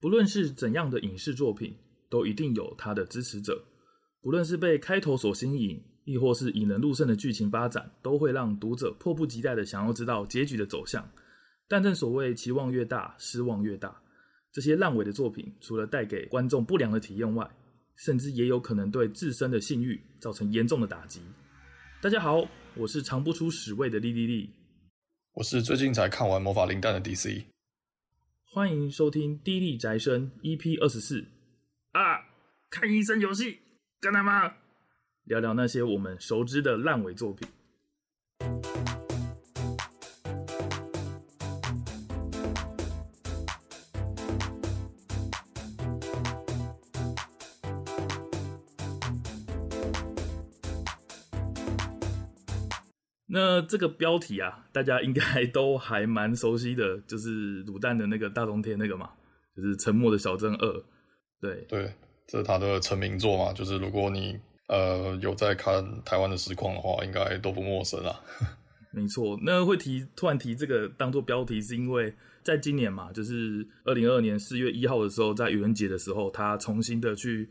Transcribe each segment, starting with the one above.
不论是怎样的影视作品，都一定有它的支持者。不论是被开头所吸引，亦或是引人入胜的剧情发展，都会让读者迫不及待的想要知道结局的走向。但正所谓期望越大，失望越大。这些烂尾的作品，除了带给观众不良的体验外，甚至也有可能对自身的信誉造成严重的打击。大家好，我是尝不出屎味的莉莉莉，我是最近才看完《魔法灵蛋》的 DC。欢迎收听《低力宅生》EP 二十四啊！看医生游戏，干他妈！聊聊那些我们熟知的烂尾作品。那这个标题啊，大家应该 都还蛮熟悉的，就是卤蛋的那个大冬天那个嘛，就是《沉默的小镇二》。对对，这是他的成名作嘛，就是如果你呃有在看台湾的实况的话，应该都不陌生啊。没错，那会提突然提这个当做标题，是因为在今年嘛，就是二零二二年四月一号的时候，在愚人节的时候，他重新的去。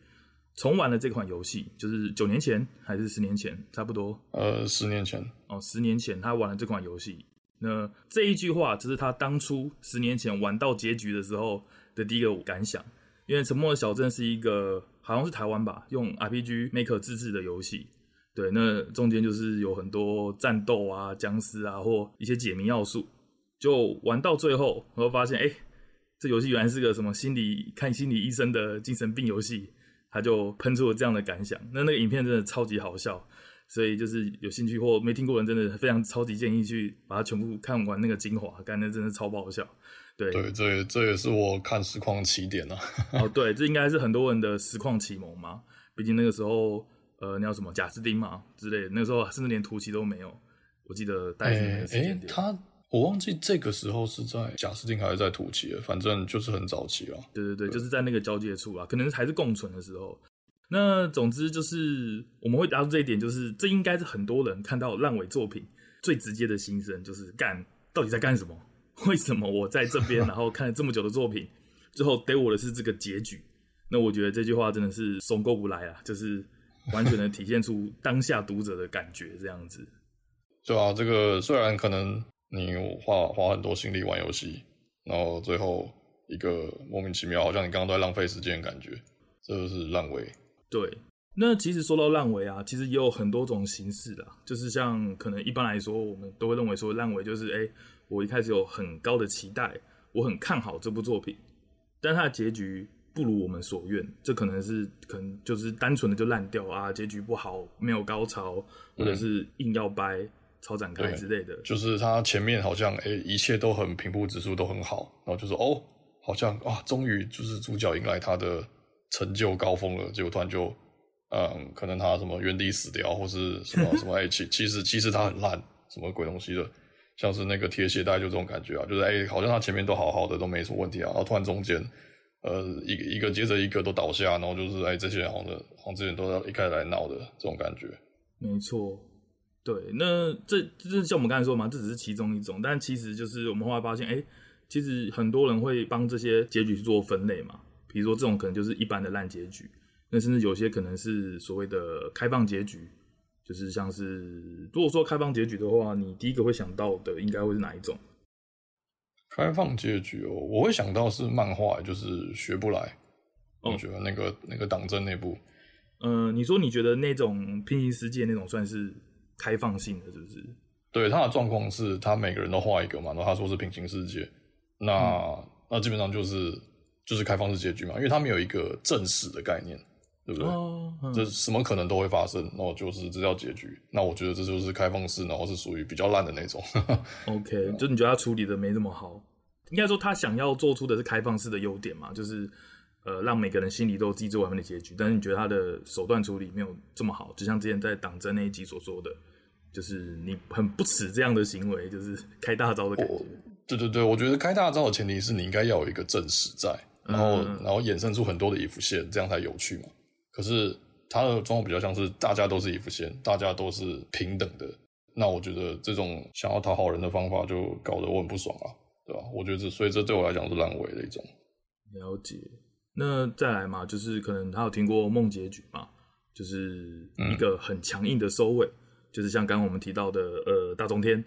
重玩了这款游戏，就是九年前还是十年前，差不多。呃，十年前。哦，十年前他玩了这款游戏。那这一句话，就是他当初十年前玩到结局的时候的第一个感想。因为《沉默的小镇》是一个好像是台湾吧，用 RPG Maker 自制的游戏。对，那中间就是有很多战斗啊、僵尸啊，或一些解谜要素。就玩到最后，我会发现，哎、欸，这游戏原来是个什么心理看心理医生的精神病游戏。他就喷出了这样的感想，那那个影片真的超级好笑，所以就是有兴趣或没听过的人，真的非常超级建议去把它全部看完那个精华，感觉真的超爆笑。对对，这也这也是我看实况起点啊。哦，对，这应该是很多人的实况启蒙嘛，毕竟那个时候，呃，你叫什么贾斯汀嘛之类的，那个时候甚至连图奇都没有，我记得大概是那个时间点。我忘记这个时候是在贾斯汀还是在图奇了，反正就是很早期了。对对对，对就是在那个交界处啊，可能还是共存的时候。那总之就是我们会达到这一点，就是这应该是很多人看到烂尾作品最直接的心声，就是干到底在干什么？为什么我在这边，然后看了这么久的作品，最后给我的是这个结局？那我觉得这句话真的是怂够不来啊，就是完全的体现出当下读者的感觉，这样子。对啊，这个虽然可能。你花花很多心力玩游戏，然后最后一个莫名其妙，好像你刚刚都在浪费时间的感觉，这就是烂尾。对，那其实说到烂尾啊，其实也有很多种形式的，就是像可能一般来说，我们都会认为说烂尾就是，哎，我一开始有很高的期待，我很看好这部作品，但它的结局不如我们所愿，这可能是可能就是单纯的就烂掉啊，结局不好，没有高潮，或者是硬要掰。嗯超展开之类的，就是他前面好像诶、欸、一切都很平铺直叙，都很好，然后就说哦，好像啊，终于就是主角迎来他的成就高峰了，结果突然就嗯，可能他什么原地死掉，或是什么 什么哎，其其实其实他很烂，什么鬼东西的，像是那个铁鞋带就这种感觉啊，就是哎、欸，好像他前面都好好的，都没什么问题啊，然后突然中间呃一个一个接着一个都倒下，然后就是哎、欸、这些人好像好像之前都要一开始来闹的这种感觉，没错。对，那这这像我们刚才说嘛，这只是其中一种，但其实就是我们后来发现，哎，其实很多人会帮这些结局去做分类嘛，比如说这种可能就是一般的烂结局，那甚至有些可能是所谓的开放结局，就是像是如果说开放结局的话，你第一个会想到的应该会是哪一种？开放结局哦，我会想到是漫画，就是学不来，哦、我觉得那个那个党争那部，嗯、呃，你说你觉得那种平行世界那种算是？开放性的是不是？对，他的状况是他每个人都画一个嘛，然后他说是平行世界，那、嗯、那基本上就是就是开放式结局嘛，因为他没有一个正史的概念，对不对？哦嗯、这什么可能都会发生，然后就是这叫结局。那我觉得这就是开放式，然后是属于比较烂的那种。OK，就你觉得他处理的没那么好？应该说他想要做出的是开放式的优点嘛，就是。呃，让每个人心里都有自己最完美的结局，但是你觉得他的手段处理没有这么好，就像之前在党争那一集所说的，就是你很不耻这样的行为，就是开大招的感觉。对对对，我觉得开大招的前提是你应该要有一个正史在，然后、嗯、然后衍生出很多的 if 线，这样才有趣嘛。可是他的状况比较像是大家都是 if 线，大家都是平等的，那我觉得这种想要讨好人的方法就搞得我很不爽啊，对吧？我觉得这所以这对我来讲是烂尾的一种。了解。那再来嘛，就是可能他有听过梦结局嘛，就是一个很强硬的收尾，嗯、就是像刚刚我们提到的，呃，大中天。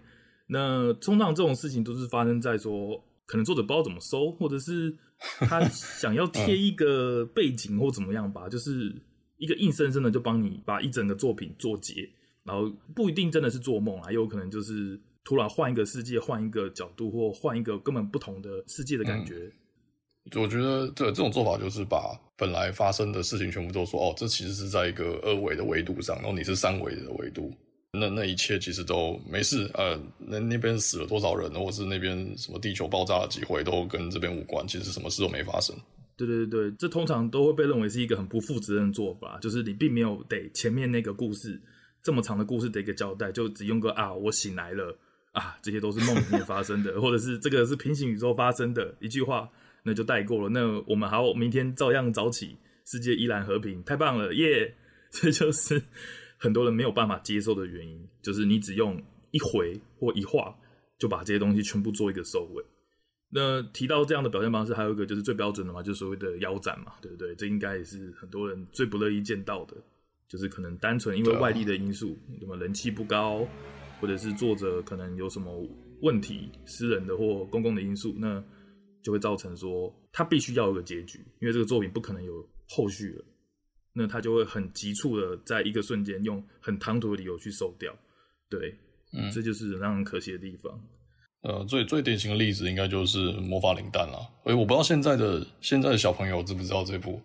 那通常这种事情都是发生在说，可能作者不知道怎么收，或者是他想要贴一个背景或怎么样吧，就是一个硬生生的就帮你把一整个作品做结，然后不一定真的是做梦啊，也有可能就是突然换一个世界，换一个角度，或换一个根本不同的世界的感觉。嗯我觉得这这种做法就是把本来发生的事情全部都说哦，这其实是在一个二维的维度上，然后你是三维的维度，那那一切其实都没事。呃，那那边死了多少人，或是那边什么地球爆炸了几回，都跟这边无关，其实什么事都没发生。对对对，这通常都会被认为是一个很不负责任的做法，就是你并没有得前面那个故事这么长的故事的一个交代，就只用个啊，我醒来了啊，这些都是梦里面发生的，或者是这个是平行宇宙发生的一句话。那就带过了。那我们好，明天照样早起，世界依然和平，太棒了，耶！这就是很多人没有办法接受的原因，就是你只用一回或一画就把这些东西全部做一个收尾。那提到这样的表现方式，还有一个就是最标准的嘛，就是所谓的腰斩嘛，对不对？这应该也是很多人最不乐意见到的，就是可能单纯因为外力的因素，什么人气不高，或者是作者可能有什么问题，私人的或公共的因素，那。就会造成说，他必须要有个结局，因为这个作品不可能有后续了。那他就会很急促的在一个瞬间用很唐突的理由去收掉。对，嗯，这就是让人可惜的地方。呃，最最典型的例子应该就是《魔法灵弹》了。哎，我不知道现在的现在的小朋友知不知道这部。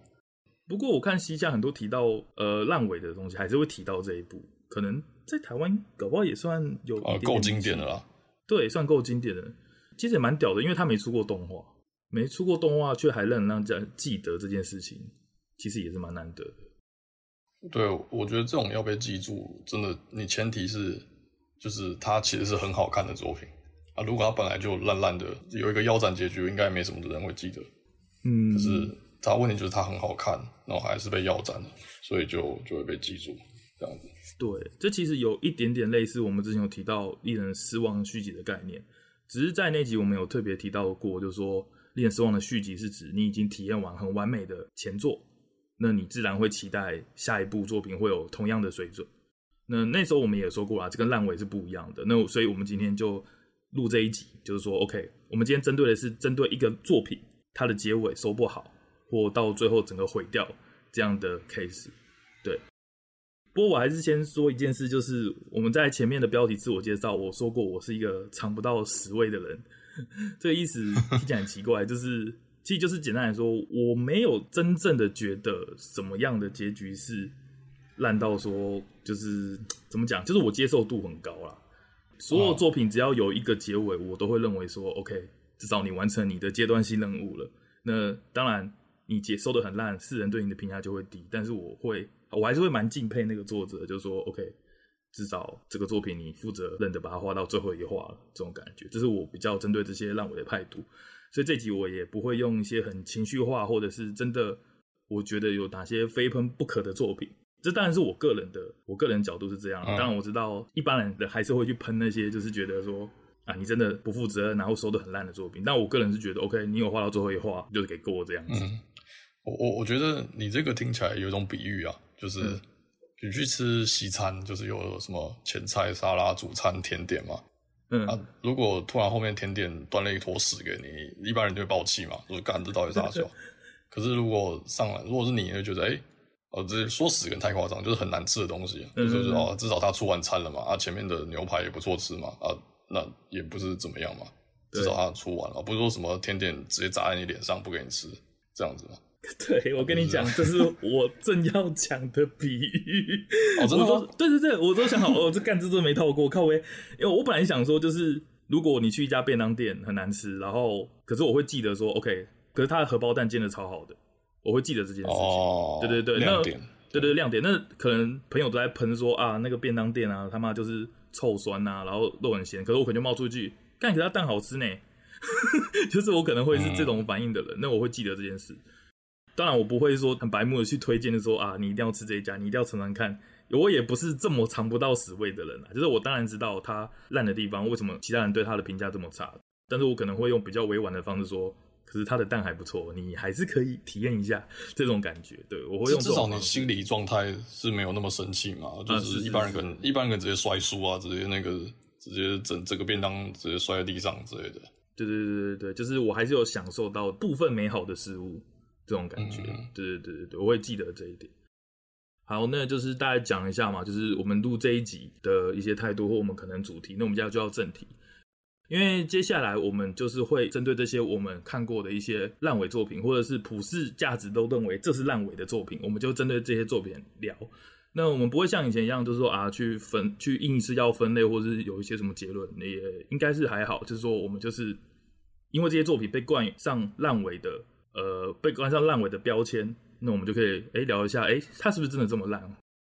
不过我看西夏很多提到呃烂尾的东西，还是会提到这一部。可能在台湾搞不好也算有呃够经典的啦。对，算够经典的。其实也蛮屌的，因为他没出过动画，没出过动画却还能让人记得这件事情，其实也是蛮难得的。对，我觉得这种要被记住，真的，你前提是就是它其实是很好看的作品啊。如果它本来就烂烂的，有一个腰斩结局，应该没什么人会记得。嗯，可是它问题就是它很好看，然后还是被腰斩了，所以就就会被记住这样子。对，这其实有一点点类似我们之前有提到令人失望续集的概念。只是在那集我们有特别提到过，就是说令人失望的续集是指你已经体验完很完美的前作，那你自然会期待下一部作品会有同样的水准。那那时候我们也说过啊，这跟烂尾是不一样的。那所以我们今天就录这一集，就是说，OK，我们今天针对的是针对一个作品它的结尾收不好，或到最后整个毁掉这样的 case，对。不过我还是先说一件事，就是我们在前面的标题自我介绍，我说过我是一个尝不到屎味的人，这个意思听起来很奇怪，就是其实就是简单来说，我没有真正的觉得什么样的结局是烂到说就是怎么讲，就是我接受度很高啦。所有作品只要有一个结尾，我都会认为说 OK，至少你完成你的阶段性任务了。那当然你接收的很烂，世人对你的评价就会低，但是我会。我还是会蛮敬佩那个作者，就是说，OK，至少这个作品你负责任的把它画到最后一画了，这种感觉，这是我比较针对这些烂尾的态度。所以这集我也不会用一些很情绪化，或者是真的我觉得有哪些非喷不可的作品。这当然是我个人的，我个人角度是这样。当然我知道一般人的还是会去喷那些，就是觉得说啊，你真的不负责任，然后收的很烂的作品。但我个人是觉得，OK，你有画到最后一画，就是给过这样子。嗯，我我我觉得你这个听起来有一种比喻啊。就是你去吃西餐，就是有什么前菜、沙拉、主餐、甜点嘛。嗯啊，如果突然后面甜点端了一坨屎给你，一般人就会爆气嘛，就是干这到底啥笑？可是如果上来，如果是你，就觉得哎，哦、欸，这说屎跟太夸张，就是很难吃的东西，嗯、就是哦，至少他出完餐了嘛，啊，前面的牛排也不错吃嘛，啊，那也不是怎么样嘛，至少他出完了，不是说什么甜点直接砸在你脸上不给你吃这样子嘛。对，我跟你讲，这是我正要讲的比喻。哦，真的 吗？对对对，我都想好，我，这干这都没套过，靠北。因为我本来想说，就是如果你去一家便当店很难吃，然后可是我会记得说，OK，可是他的荷包蛋煎的超好的，我会记得这件事情。哦，对对对，亮点，对对亮点。那可能朋友都在喷说啊，那个便当店啊，他妈就是臭酸啊，然后肉很咸。可是我可能就冒出一句，干，可是他蛋好吃呢。就是我可能会是这种反应的人，嗯、那我会记得这件事。当然，我不会说很白目的去推荐的说啊，你一定要吃这一家，你一定要尝尝看。我也不是这么尝不到屎味的人啊，就是我当然知道它烂的地方，为什么其他人对它的评价这么差。但是我可能会用比较委婉的方式说，可可是它的蛋还不错，你还是可以体验一下这种感觉。对，我会用这种。至少你心理状态是没有那么生气嘛，就是一般人可能一般人直接摔书啊，直接那个直接整整个便当直接摔在地上之类的。对对对对对，就是我还是有享受到部分美好的事物这种感觉。嗯、对对对对对，我会记得这一点。好，那就是大家讲一下嘛，就是我们录这一集的一些态度或我们可能主题。那我们现在就要正题，因为接下来我们就是会针对这些我们看过的一些烂尾作品，或者是普世价值都认为这是烂尾的作品，我们就针对这些作品聊。那我们不会像以前一样，就是说啊，去分去硬是要分类，或者是有一些什么结论，也应该是还好。就是说，我们就是因为这些作品被冠上烂尾的，呃，被冠上烂尾的标签。那我们就可以哎聊一下，哎，他是不是真的这么烂？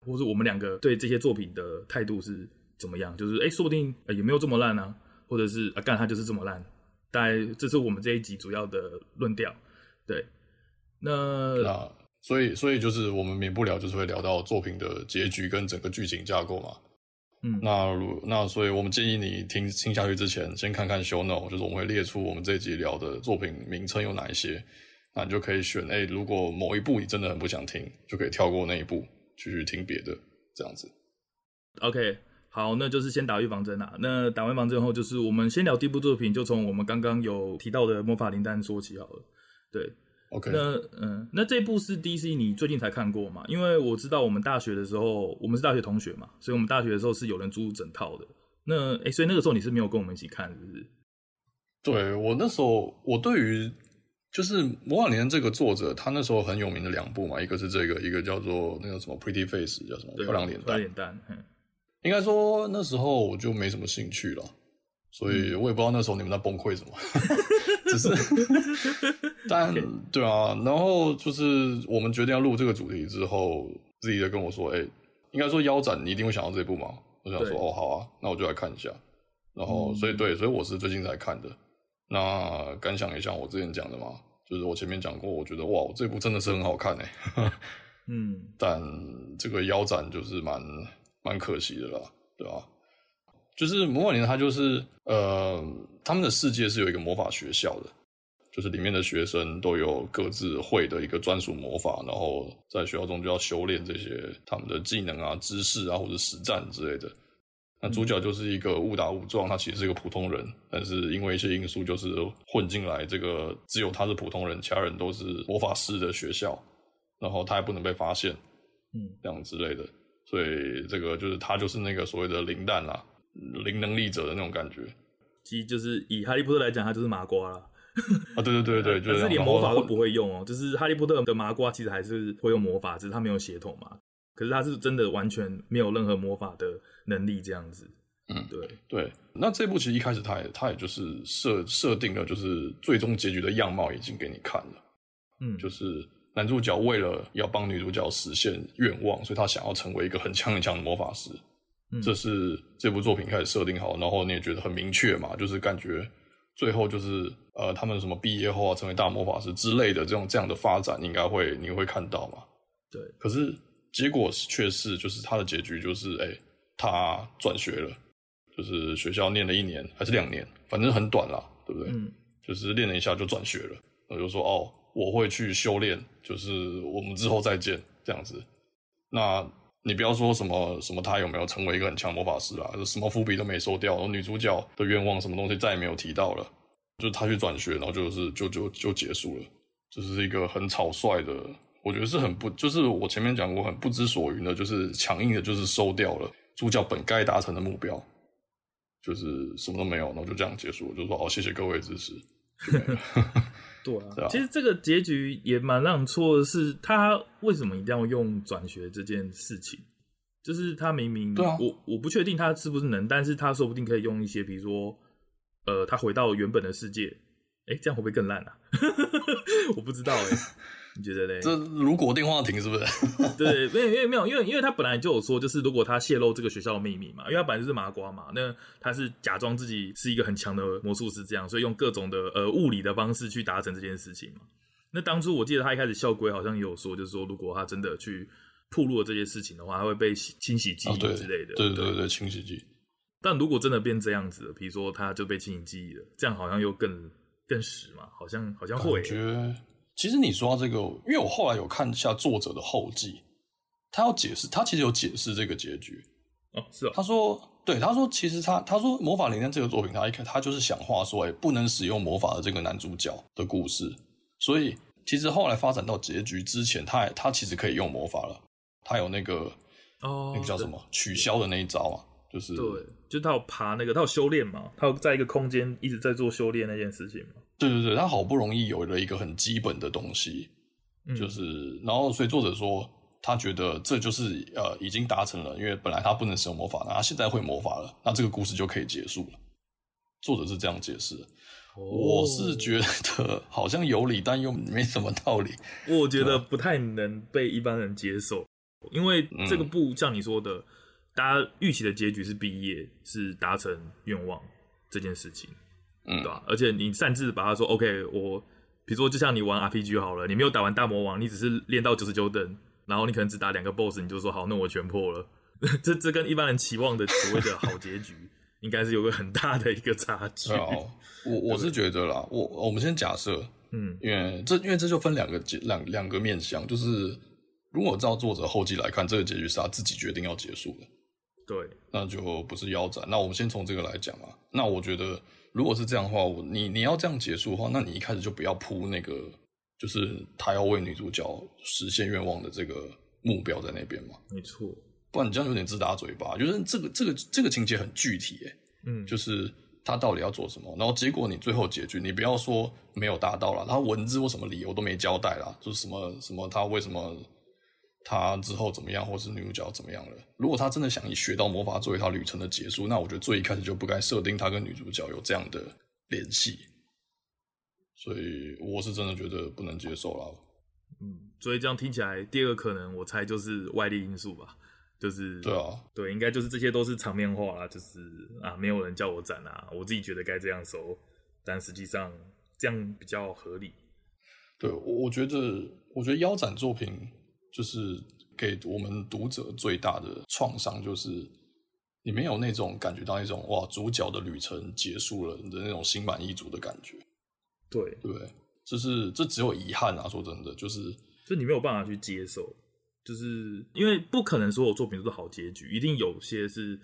或者我们两个对这些作品的态度是怎么样？就是哎，说不定也没有这么烂啊，或者是啊，干他就是这么烂。大概这是我们这一集主要的论调。对，那那所以所以就是我们免不了就是会聊到作品的结局跟整个剧情架构嘛。嗯，那如那所以我们建议你听听下去之前，先看看 show note，就是我们会列出我们这一集聊的作品名称有哪一些。那你就可以选，哎、欸，如果某一部你真的很不想听，就可以跳过那一部，继续听别的，这样子。OK，好，那就是先打预防针啊。那打完预防针后，就是我们先聊第一部作品，就从我们刚刚有提到的《魔法灵丹》说起好了。对，OK，那嗯，那这部是 DC 你最近才看过嘛？因为我知道我们大学的时候，我们是大学同学嘛，所以我们大学的时候是有人租整套的。那哎、欸，所以那个时候你是没有跟我们一起看，是不是？对，我那时候，我对于。就是《魔法灵丹》这个作者，他那时候很有名的两部嘛，一个是这个，一个叫做那个什么《Pretty Face》，叫什么《漂亮脸蛋》。脸蛋，应该说那时候我就没什么兴趣了，所以我也不知道那时候你们在崩溃什么。只是，但对啊，然后就是我们决定要录这个主题之后，自己就跟我说：“哎、欸，应该说腰斩，你一定会想到这部吗？”我想说：“哦，好啊，那我就来看一下。”然后，所以对，所以我是最近才看的。那感想也像我之前讲的嘛，就是我前面讲过，我觉得哇，我这部真的是很好看哎，嗯，但这个腰斩就是蛮蛮可惜的啦，对吧？就是魔法灵丹，它就是呃，他们的世界是有一个魔法学校的，就是里面的学生都有各自会的一个专属魔法，然后在学校中就要修炼这些他们的技能啊、知识啊或者实战之类的。那主角就是一个误打误撞，他其实是一个普通人，但是因为一些因素，就是混进来这个只有他是普通人，其他人都是魔法师的学校，然后他还不能被发现，嗯，这样之类的，所以这个就是他就是那个所谓的灵蛋啦，灵能力者的那种感觉。其实就是以哈利波特来讲，他就是麻瓜啦。啊，对对对对，就是连魔法都不会用哦，就是哈利波特的麻瓜其实还是会用魔法，只是他没有血统嘛。可是他是真的完全没有任何魔法的能力，这样子。嗯，对对。那这部其实一开始他也他也就是设设定了，就是最终结局的样貌已经给你看了。嗯，就是男主角为了要帮女主角实现愿望，所以他想要成为一个很强很强的魔法师。嗯，这是这部作品开始设定好，然后你也觉得很明确嘛，就是感觉最后就是呃，他们什么毕业后啊，成为大魔法师之类的这种这样的发展，应该会你会看到嘛。对，可是。结果却是，就是他的结局就是，哎、欸，他转学了，就是学校念了一年还是两年，反正很短啦，对不对？嗯，就是练了一下就转学了，我就说哦，我会去修炼，就是我们之后再见这样子。那你不要说什么什么他有没有成为一个很强魔法师啦，就什么伏笔都没收掉，然后女主角的愿望什么东西再也没有提到了，就是他去转学，然后就是就就就结束了，就是一个很草率的。我觉得是很不，就是我前面讲过很不知所云的，就是强硬的，就是收掉了主角本该达成的目标，就是什么都没有，然后就这样结束，就说哦，谢谢各位支持。对啊，其实这个结局也蛮让人错的是，他为什么一定要用转学这件事情？就是他明明，对啊，我我不确定他是不是能，但是他说不定可以用一些，比如说，呃，他回到原本的世界，哎，这样会不会更烂啊？我不知道哎。你觉得嘞？这如果电话亭是不是？对，没有，因为没有，因为因为他本来就有说，就是如果他泄露这个学校的秘密嘛，因为他本来就是麻瓜嘛，那他是假装自己是一个很强的魔术师，这样，所以用各种的呃物理的方式去达成这件事情嘛。那当初我记得他一开始校规好像也有说，就是说如果他真的去暴露了这些事情的话，他会被清洗记忆之类的。哦、对，对对对对，清洗记忆。但如果真的变这样子了，比如说他就被清洗记忆了，这样好像又更更实嘛？好像好像会。感觉其实你说到这个，因为我后来有看一下作者的后记，他要解释，他其实有解释这个结局。哦，是哦。他说，对，他说其实他他说《魔法灵丹》这个作品，他一看他就是想画说，哎，不能使用魔法的这个男主角的故事。所以其实后来发展到结局之前，他他其实可以用魔法了。他有那个哦，那个叫什么取消的那一招啊。就是对，就他有爬那个，他有修炼嘛，他有在一个空间一直在做修炼那件事情嘛。对对对，他好不容易有了一个很基本的东西，嗯、就是然后所以作者说他觉得这就是呃已经达成了，因为本来他不能使用魔法，那他现在会魔法了，那这个故事就可以结束了。作者是这样解释，哦、我是觉得好像有理，但又没什么道理。我觉得不太能被一般人接受，因为这个不像你说的。嗯大家预期的结局是毕业，是达成愿望这件事情，嗯，对吧？而且你擅自把它说 OK，我比如说就像你玩 RPG 好了，你没有打完大魔王，你只是练到九十九等，然后你可能只打两个 BOSS，你就说好，那我全破了。这这跟一般人期望的所谓的好结局，应该是有个很大的一个差距。哦，我我是觉得啦，我我们先假设，嗯，因为这因为这就分两个结两两个面向，就是如果照作者后记来看，这个结局是他自己决定要结束的。对，那就不是腰斩。那我们先从这个来讲啊。那我觉得，如果是这样的话，我你你要这样结束的话，那你一开始就不要铺那个，就是他要为女主角实现愿望的这个目标在那边嘛。没错，不然你这样有点自打嘴巴。就是这个这个这个情节很具体，欸，嗯，就是他到底要做什么，然后结果你最后结局，你不要说没有达到了，他文字或什么理由都没交代啦，就是什么什么他为什么。他之后怎么样，或是女主角怎么样了？如果他真的想以学到魔法作为他旅程的结束，那我觉得最一开始就不该设定他跟女主角有这样的联系。所以我是真的觉得不能接受了。嗯，所以这样听起来，第二个可能我猜就是外力因素吧，就是对啊，对，应该就是这些都是场面化啦，就是啊，没有人叫我斩啊，我自己觉得该这样收，但实际上这样比较合理。对，我我觉得，我觉得腰斩作品。就是给我们读者最大的创伤，就是你没有那种感觉到那种哇，主角的旅程结束了的那种心满意足的感觉。对对，就是这只有遗憾啊！说真的，就是就你没有办法去接受，就是因为不可能所有作品都是好结局，一定有些是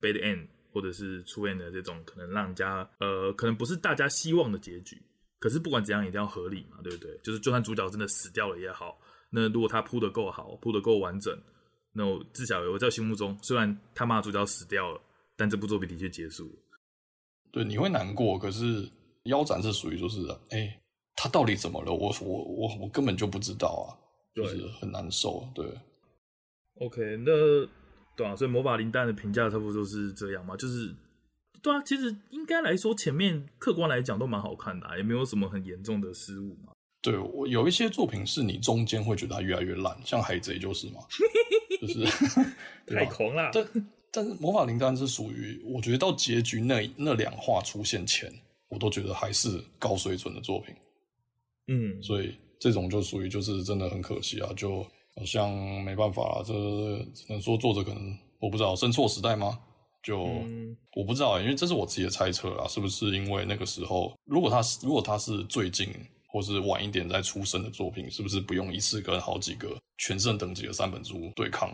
bad end 或者是出 end 的这种，可能让人家呃，可能不是大家希望的结局。可是不管怎样，一定要合理嘛，对不对？就是就算主角真的死掉了也好。那如果他铺的够好，铺的够完整，那我至少我在心目中，虽然他妈主角死掉了，但这部作品的确结束了。对，你会难过，可是腰斩是属于就是，哎、欸，他到底怎么了？我我我我根本就不知道啊，就是很难受。对，OK，那对啊，所以魔法灵丹的评价差不多都是这样嘛，就是对啊，其实应该来说前面客观来讲都蛮好看的，啊，也没有什么很严重的失误嘛。对，我有一些作品是你中间会觉得它越来越烂，像海贼就是嘛，就是 太狂了。但但是魔法灵丹是属于，我觉得到结局那那两话出现前，我都觉得还是高水准的作品。嗯，所以这种就属于就是真的很可惜啊，就好像没办法了，这只能说作者可能我不知道生错时代吗？就、嗯、我不知道，因为这是我自己的猜测啊，是不是因为那个时候，如果他是如果他是最近。或是晚一点再出生的作品，是不是不用一次跟好几个全盛等级的三本书对抗？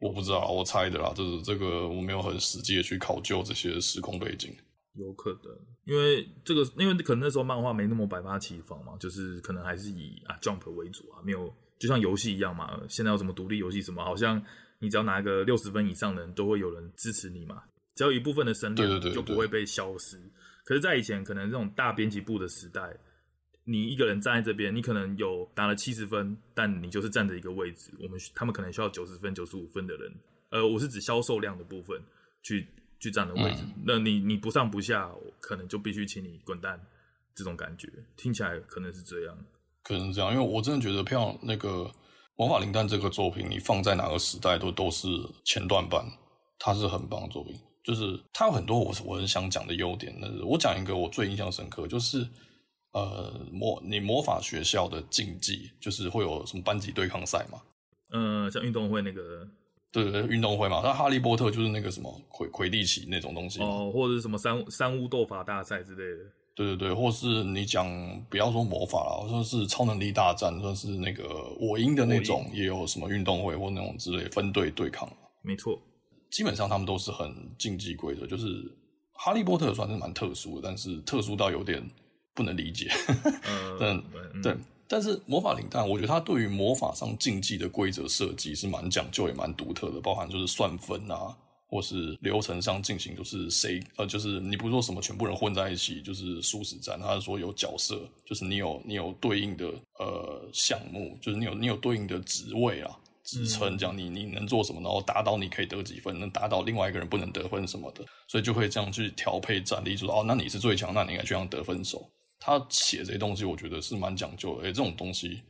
我不知道，我猜的啦。就是这个我没有很实际的去考究这些时空背景。有可能，因为这个，因为可能那时候漫画没那么百花齐放嘛，就是可能还是以啊 Jump 为主啊，没有就像游戏一样嘛。现在有什么独立游戏什么，好像你只要拿个六十分以上的人，都会有人支持你嘛。只要一部分的声量，就不会被消失。可是，在以前可能这种大编辑部的时代。你一个人站在这边，你可能有打了七十分，但你就是站着一个位置。我们他们可能需要九十分、九十五分的人，呃，我是指销售量的部分去去站的位置。嗯、那你你不上不下，可能就必须请你滚蛋。这种感觉听起来可能是这样，可能是这样，因为我真的觉得，票那个《魔法灵丹》这个作品，你放在哪个时代都都是前段版，它是很棒的作品。就是它有很多我我很想讲的优点。那我讲一个我最印象深刻，就是。呃，魔你魔法学校的竞技就是会有什么班级对抗赛嘛？嗯、呃，像运动会那个，对对对，运动会嘛。那哈利波特就是那个什么魁魁地奇那种东西哦，或者是什么三三巫斗法大赛之类的。对对对，或是你讲不要说魔法了，说是超能力大战，算是那个我赢的那种，也有什么运动会或那种之类分队对抗。没错，基本上他们都是很竞技规则，就是哈利波特算是蛮特殊的，但是特殊到有点不能理解。呃、但、嗯、对。但是魔法领弹，我觉得它对于魔法上竞技的规则设计是蛮讲究也蛮独特的，包含就是算分啊，或是流程上进行，就是谁呃，就是你不是说什么全部人混在一起就是殊死战，他是说有角色，就是你有你有对应的呃项目，就是你有你有对应的职位啊职称，这样你你能做什么，然后打倒你可以得几分，能打倒另外一个人不能得分什么的，所以就会这样去调配战力，就说哦，那你是最强，那你应该去当得分手。他写这些东西，我觉得是蛮讲究的。哎、欸，这种东西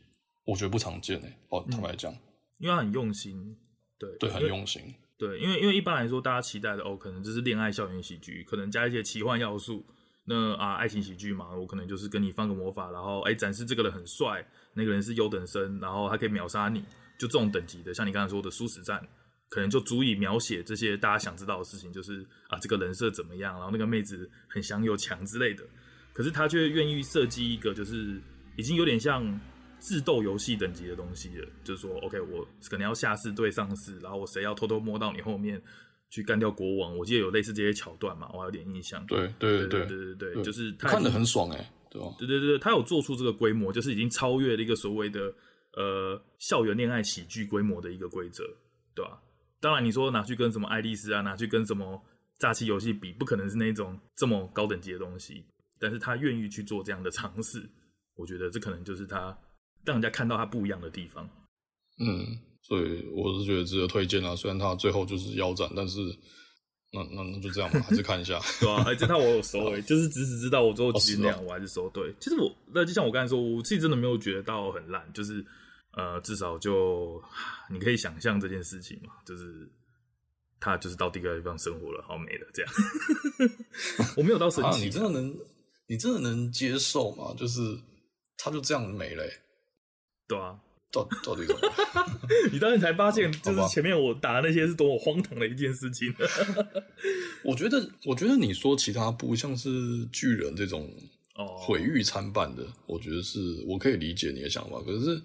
我觉得不常见诶。哦，坦白讲，因为他很用心，对对，很用心。对，因为因为一般来说，大家期待的哦，可能就是恋爱校园喜剧，可能加一些奇幻要素。那啊，爱情喜剧嘛，我可能就是跟你放个魔法，然后哎、欸，展示这个人很帅，那个人是优等生，然后他可以秒杀你，就这种等级的。像你刚才说的殊死战，可能就足以描写这些大家想知道的事情，就是啊，这个人设怎么样，然后那个妹子很香又强之类的。可是他却愿意设计一个，就是已经有点像智斗游戏等级的东西了。就是说，OK，我可能要下士对上士，然后我谁要偷偷摸到你后面去干掉国王。我记得有类似这些桥段嘛，我还有点印象。对对对对对对对，就是他看得很爽哎、欸，对吧？对对对，他有做出这个规模，就是已经超越了一个所谓的呃校园恋爱喜剧规模的一个规则，对吧？当然，你说拿去跟什么爱丽丝啊，拿去跟什么诈欺游戏比，不可能是那种这么高等级的东西。但是他愿意去做这样的尝试，我觉得这可能就是他让人家看到他不一样的地方。嗯，所以我是觉得值得推荐啊。虽然他最后就是腰斩，但是那那那就这样吧，还是看一下。对啊，哎、欸，这套我有收诶、欸，就是只是知道我最后质量，我还是收。对，其实我那就像我刚才说，我自己真的没有觉得到很烂，就是呃，至少就你可以想象这件事情嘛，就是他就是到第二个地方生活了，好美的这样。我没有到生气、啊，你真的能。你真的能接受吗？就是他就这样没了、欸，对啊，到到底怎么？你当时才发现，就是前面我打的那些是多么荒唐的一件事情。我觉得，我觉得你说其他部像是巨人这种哦毁誉参半的，我觉得是我可以理解你的想法。可是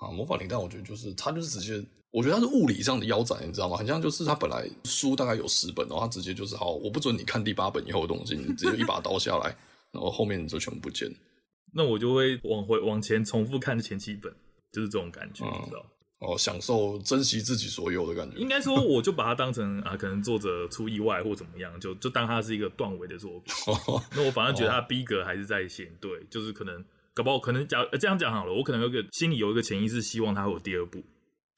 啊，魔法领带，我觉得就是他就是直接，我觉得他是物理上的腰斩，你知道吗？很像就是他本来书大概有十本，然后他直接就是好，我不准你看第八本以后的东西，你直接一把刀下来。然后后面你就全部不见，那我就会往回往前重复看前七本，就是这种感觉，嗯、你知道？哦，享受珍惜自己所有的感觉。应该说，我就把它当成啊，可能作者出意外或怎么样，就就当它是一个断尾的作品。哦、那我反而觉得它逼格还是在线，对，就是可能搞不好可能假这样讲好了，我可能有个心里有一个潜意识，希望它会有第二部，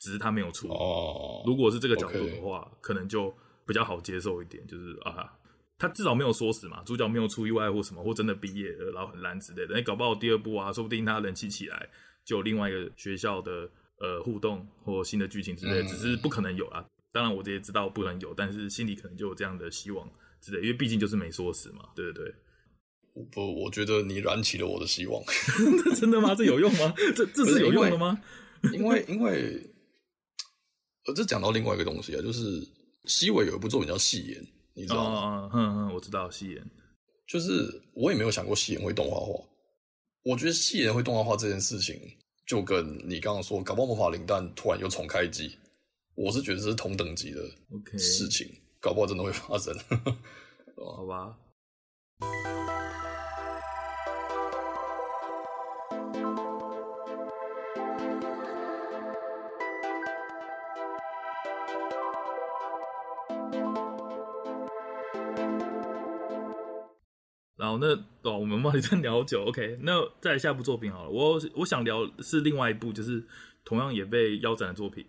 只是它没有出。哦，如果是这个角度的话，可能就比较好接受一点，就是啊。他至少没有说死嘛，主角没有出意外或什么，或真的毕业了，然后很烂之类的。哎，搞不好第二部啊，说不定他人气起来，就有另外一个学校的呃互动或新的剧情之类的，只是不可能有啊。当然我这也知道不可能有，但是心里可能就有这样的希望之类，因为毕竟就是没说死嘛，对不对？不，我觉得你燃起了我的希望。真的吗？这有用吗？这这是有用的吗？因为因为呃，这讲到另外一个东西啊，就是西尾有一部作品叫《戏言》。你知道吗？嗯嗯嗯，我知道戏言，就是我也没有想过戏言会动画化。我觉得戏言会动画化这件事情，就跟你刚刚说搞不好魔法领弹突然又重开机，我是觉得这是同等级的事情.搞不好真的会发生。好吧。那哦，我们冒这聊久，OK。那再来下部作品好了，我我想聊是另外一部，就是同样也被腰斩的作品。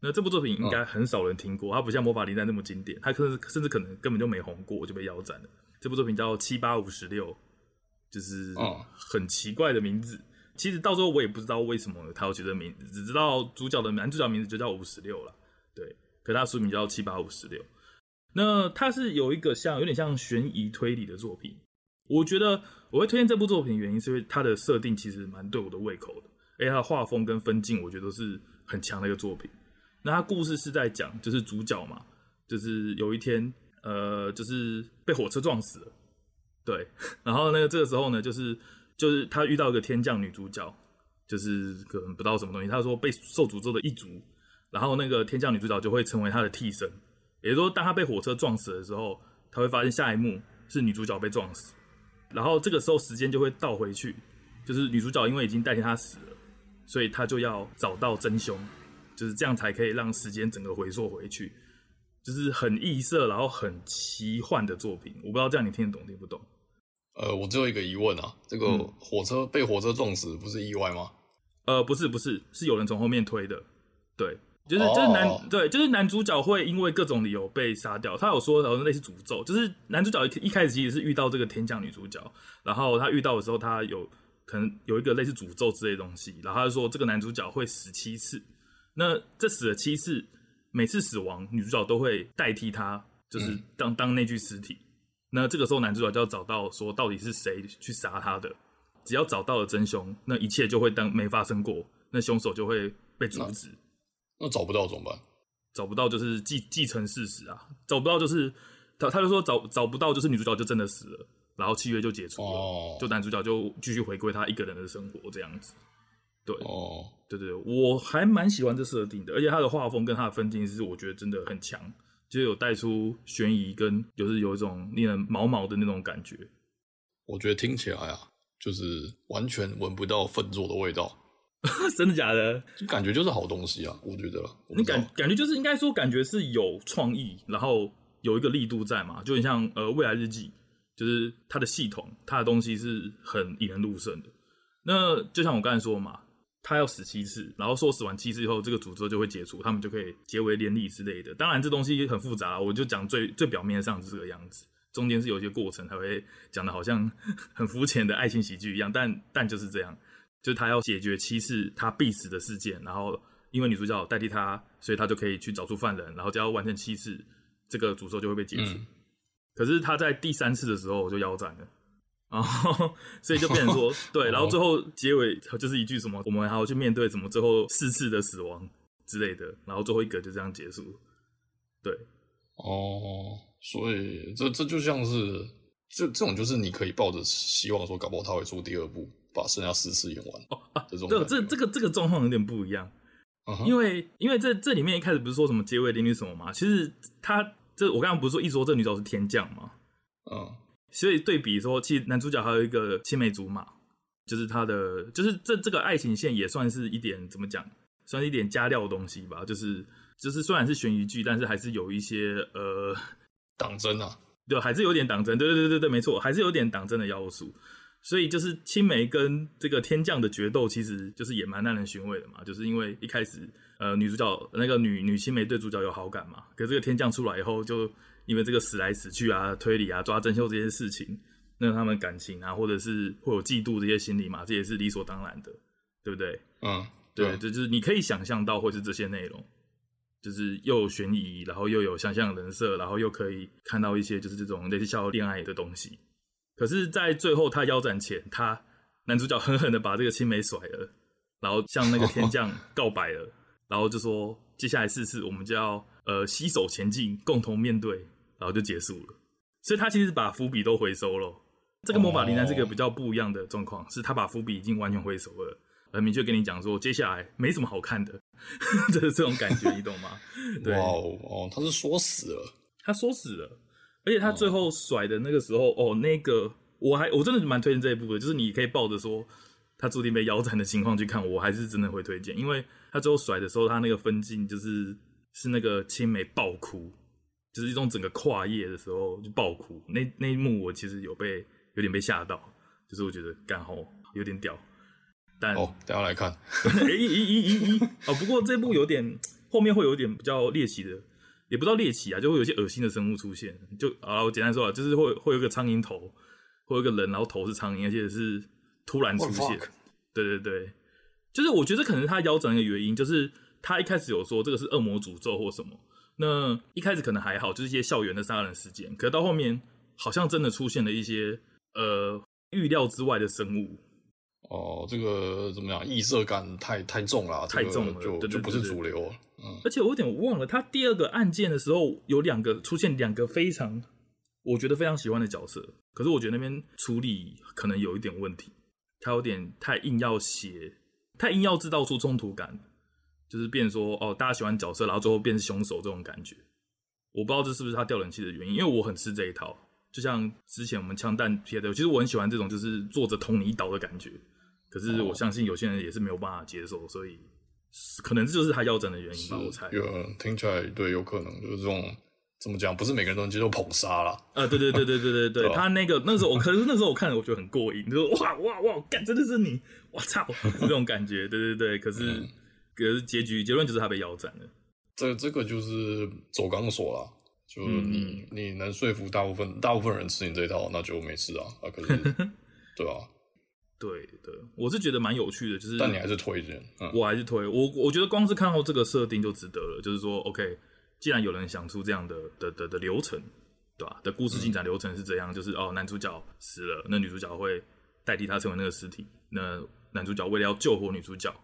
那这部作品应该很少人听过，它不像魔法林丹那么经典，它可能甚至可能根本就没红过就被腰斩了。这部作品叫七八五十六，就是很奇怪的名字。其实到时候我也不知道为什么他要取这名字，只知道主角的男主角名字就叫五十六了，对。可他书名叫七八五十六。那它是有一个像有点像悬疑推理的作品。我觉得我会推荐这部作品，原因是因为它的设定其实蛮对我的胃口的，而且它的画风跟分镜，我觉得都是很强的一个作品。那它故事是在讲，就是主角嘛，就是有一天，呃，就是被火车撞死了，对，然后那个这个时候呢，就是就是他遇到一个天降女主角，就是可能不知道什么东西，他说被受诅咒的一族，然后那个天降女主角就会成为他的替身，也就是说，当他被火车撞死的时候，他会发现下一幕是女主角被撞死，然后这个时候时间就会倒回去，就是女主角因为已经代替他死了，所以他就要找到真凶，就是这样才可以让时间整个回溯回去。就是很异色，然后很奇幻的作品，我不知道这样你听得懂听不懂？呃，我只有一个疑问啊，这个火车、嗯、被火车撞死不是意外吗？呃，不是，不是，是有人从后面推的。对，就是就是男、哦、对，就是男主角会因为各种理由被杀掉。他有说，好像类似诅咒，就是男主角一一开始其实是遇到这个天降女主角，然后他遇到的时候，他有可能有一个类似诅咒之类的东西，然后他就说这个男主角会死七次，那这死了七次。每次死亡，女主角都会代替他，就是当、嗯、当那具尸体。那这个时候，男主角就要找到说到底是谁去杀他的。只要找到了真凶，那一切就会当没发生过。那凶手就会被阻止。那找不到怎么办？找不到就是继继承事实啊。找不到就是他他就说找找不到就是女主角就真的死了，然后契约就解除了，哦、就男主角就继续回归他一个人的生活这样子。对哦，对对对，我还蛮喜欢这设定的，而且他的画风跟他的分镜是我觉得真的很强，就有带出悬疑跟就是有一种令人毛毛的那种感觉。我觉得听起来啊，就是完全闻不到粪作的味道，真的假的？就感觉就是好东西啊，我觉得。你感感觉就是应该说感觉是有创意，然后有一个力度在嘛，就很像呃未来日记，就是它的系统，它的东西是很引人入胜的。那就像我刚才说嘛。他要死七次，然后说死完七次以后，这个诅咒就会解除，他们就可以结为连理之类的。当然，这东西很复杂，我就讲最最表面上是这个样子，中间是有一些过程才会讲的好像 很肤浅的爱情喜剧一样。但但就是这样，就是他要解决七次他必死的事件，然后因为女主角代替他，所以他就可以去找出犯人，然后只要完成七次，这个诅咒就会被解除。嗯、可是他在第三次的时候就腰斩了。然后，所以就变成说，对，然后最后结尾就是一句什么，我们还要去面对什么最后四次的死亡之类的，然后最后一个就这样结束。对，哦，所以这这就像是，这这种就是你可以抱着希望说，搞不好他会出第二部，把剩下四次用完。哦啊，这种对，这这个这个状况有点不一样，因为因为这这里面一开始不是说什么结尾连理什么嘛，其实他这我刚刚不是说一说这女主角是天降嘛，嗯。所以对比说，其实男主角还有一个青梅竹马，就是他的，就是这这个爱情线也算是一点怎么讲，算是一点加料的东西吧。就是就是虽然是悬疑剧，但是还是有一些呃党争啊，对，还是有点党争。对对对对对，没错，还是有点党争的要素。所以就是青梅跟这个天降的决斗，其实就是也蛮耐人寻味的嘛。就是因为一开始呃女主角那个女女青梅对主角有好感嘛，可是这个天降出来以后就。因为这个死来死去啊，推理啊，抓真秀这些事情，那他们感情啊，或者是会有嫉妒这些心理嘛，这也是理所当然的，对不对？嗯，对，这就是你可以想象到会是这些内容，就是又有悬疑，然后又有想象人设，然后又可以看到一些就是这种类似校园恋爱的东西。可是，在最后他腰斩前，他男主角狠狠的把这个青梅甩了，然后向那个天降告白了，然后就说接下来四次我们就要呃携手前进，共同面对。然后就结束了，所以他其实把伏笔都回收了。这个魔法铃兰是个比较不一样的状况，是他把伏笔已经完全回收了，很明确跟你讲说，接下来没什么好看的，就是这种感觉，你懂吗？对哦，哦，他是说死了，他说死了，而且他最后甩的那个时候，哦，那个我还我真的蛮推荐这一部的，就是你可以抱着说他注定被腰斩的情况去看，我还是真的会推荐，因为他最后甩的时候，他那个分镜就是是那个青梅爆哭。就是一种整个跨页的时候就爆哭，那那一幕我其实有被有点被吓到，就是我觉得干吼有点屌，但哦，大家来看，咦咦咦咦咦哦，不过这部有点后面会有点比较猎奇的，也不知道猎奇啊，就会有些恶心的生物出现，就啊，我简单说啊，就是会会有一个苍蝇头，会有一个人，然后头是苍蝇，而且是突然出现，对对对，就是我觉得可能他腰斩的原因，就是他一开始有说这个是恶魔诅咒或什么。那一开始可能还好，就是一些校园的杀人事件。可是到后面，好像真的出现了一些呃预料之外的生物。哦，这个怎么样？异色感太太重了，太重了，就就不是主流。嗯，而且我有点忘了，他第二个案件的时候有两个出现两个非常我觉得非常喜欢的角色，可是我觉得那边处理可能有一点问题，他有点太硬要写，太硬要制造出冲突感，就是变说哦，大家喜欢角色，然后最后变成凶手这种感觉。我不知道这是不是他掉冷气的原因，因为我很吃这一套。就像之前我们枪弹贴的，其实我很喜欢这种就是坐着捅你一刀的感觉。可是我相信有些人也是没有办法接受，所以可能这就是他腰斩的原因吧。我猜有听起来对，有可能就是这种怎么讲，不是每个人都能接受捧杀啦。啊，对对对对对对对，他那个那时候我，可是那时候我看了，我觉得很过瘾，就说哇哇哇，干真的是你，我操，这种感觉，对对对。可是、嗯、可是结局结论就是他被腰斩了。这这个就是走钢索啦。就你、嗯、你能说服大部分大部分人吃你这套，那就没事啊。啊，可是，对啊，对对，我是觉得蛮有趣的，就是但你还是推荐，嗯、我还是推我，我觉得光是看后这个设定就值得了。就是说，OK，既然有人想出这样的的的的流程，对吧？的故事进展流程是怎样，嗯、就是哦，男主角死了，那女主角会代替他成为那个尸体。那男主角为了要救活女主角，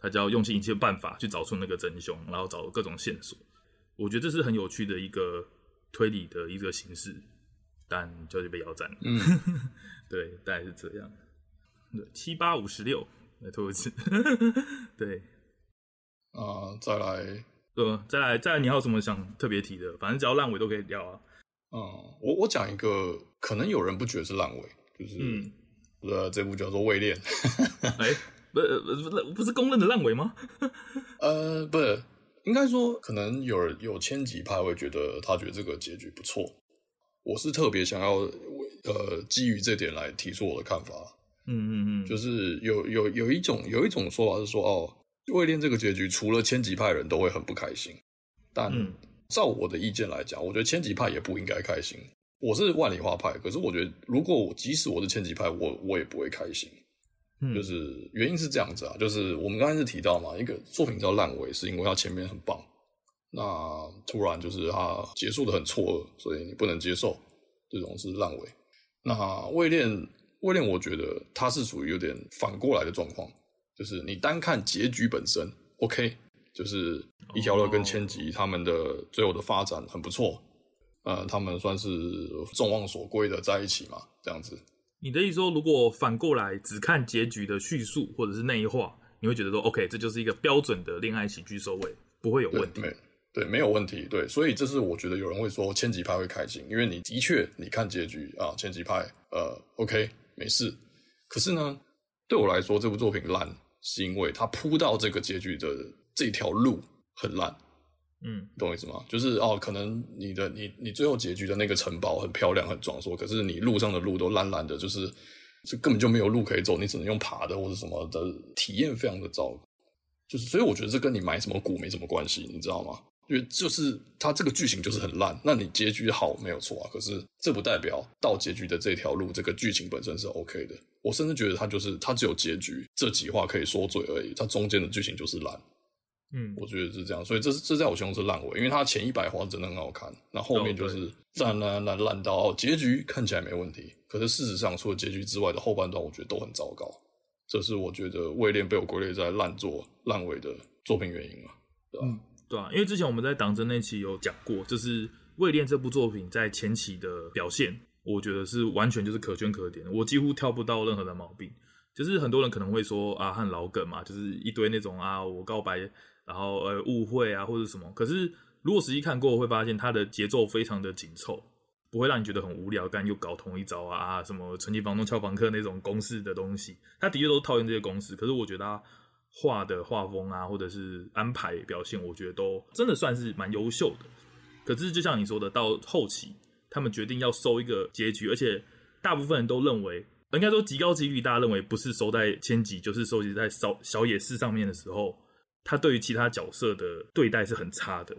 他就要用尽一切办法去找出那个真凶，然后找各种线索。我觉得这是很有趣的一个。推理的一个形式，但就是被腰斩。嗯，对，大概是这样。对，七八五十六，来拖一次。对，啊、呃，再来，呃，再来，再来，你还有什么想特别提的？反正只要烂尾都可以聊啊。嗯，我我讲一个，可能有人不觉得是烂尾，就是，嗯，呃，这部叫做《位恋》。哎，不，不，不，不是公认的烂尾吗？呃，不是。应该说，可能有人有千级派会觉得他觉得这个结局不错。我是特别想要，呃，基于这点来提出我的看法。嗯嗯嗯，就是有有有一种有一种说法是说，哦，位恋这个结局，除了千吉派人都会很不开心。但照我的意见来讲，我觉得千吉派也不应该开心。我是万里花派，可是我觉得，如果我即使我是千吉派，我我也不会开心。就是原因是这样子啊，就是我们刚才是提到嘛，一个作品叫烂尾，是因为它前面很棒，那突然就是它结束的很错愕，所以你不能接受，这种是烂尾。那位恋位恋，我觉得它是属于有点反过来的状况，就是你单看结局本身，OK，就是一条乐跟千吉他们的最后的发展很不错，呃，他们算是众望所归的在一起嘛，这样子。你的意思说，如果反过来只看结局的叙述或者是内化，你会觉得说，OK，这就是一个标准的恋爱喜剧收尾，不会有问题。对，对，没有问题。对，所以这是我觉得有人会说千吉派会开心，因为你的确你看结局啊，千吉派呃，OK，没事。可是呢，对我来说，这部作品烂，是因为它铺到这个结局的这条路很烂。嗯，懂我意思吗？就是哦，可能你的你你最后结局的那个城堡很漂亮很壮硕，可是你路上的路都烂烂的，就是就根本就没有路可以走，你只能用爬的或者什么的，体验非常的糟。就是所以我觉得这跟你买什么股没什么关系，你知道吗？因为就是它这个剧情就是很烂，那你结局好没有错啊，可是这不代表到结局的这条路这个剧情本身是 OK 的。我甚至觉得它就是它只有结局这几话可以说嘴而已，它中间的剧情就是烂。嗯，我觉得是这样，所以这是这在我心中是烂尾，因为它前一百话真的很好看，那后，面就是烂烂烂烂到哦，结局看起来没问题，可是事实上除了结局之外的后半段，我觉得都很糟糕，这是我觉得位恋被我归类在烂作烂尾的作品原因嘛，对吧？嗯，对啊，因为之前我们在党争那期有讲过，就是位恋这部作品在前期的表现，我觉得是完全就是可圈可点，我几乎挑不到任何的毛病，就是很多人可能会说啊，很老梗嘛，就是一堆那种啊，我告白。然后呃误会啊或者什么，可是如果实际看过会发现它的节奏非常的紧凑，不会让你觉得很无聊，干又搞同一招啊什么纯情房东俏房客那种公式的东西，它的确都套用这些公式。可是我觉得它画的画风啊或者是安排表现，我觉得都真的算是蛮优秀的。可是就像你说的，到后期他们决定要收一个结局，而且大部分人都认为，应该说极高几率大家认为不是收在千吉，就是收集在小小野寺上面的时候。他对于其他角色的对待是很差的，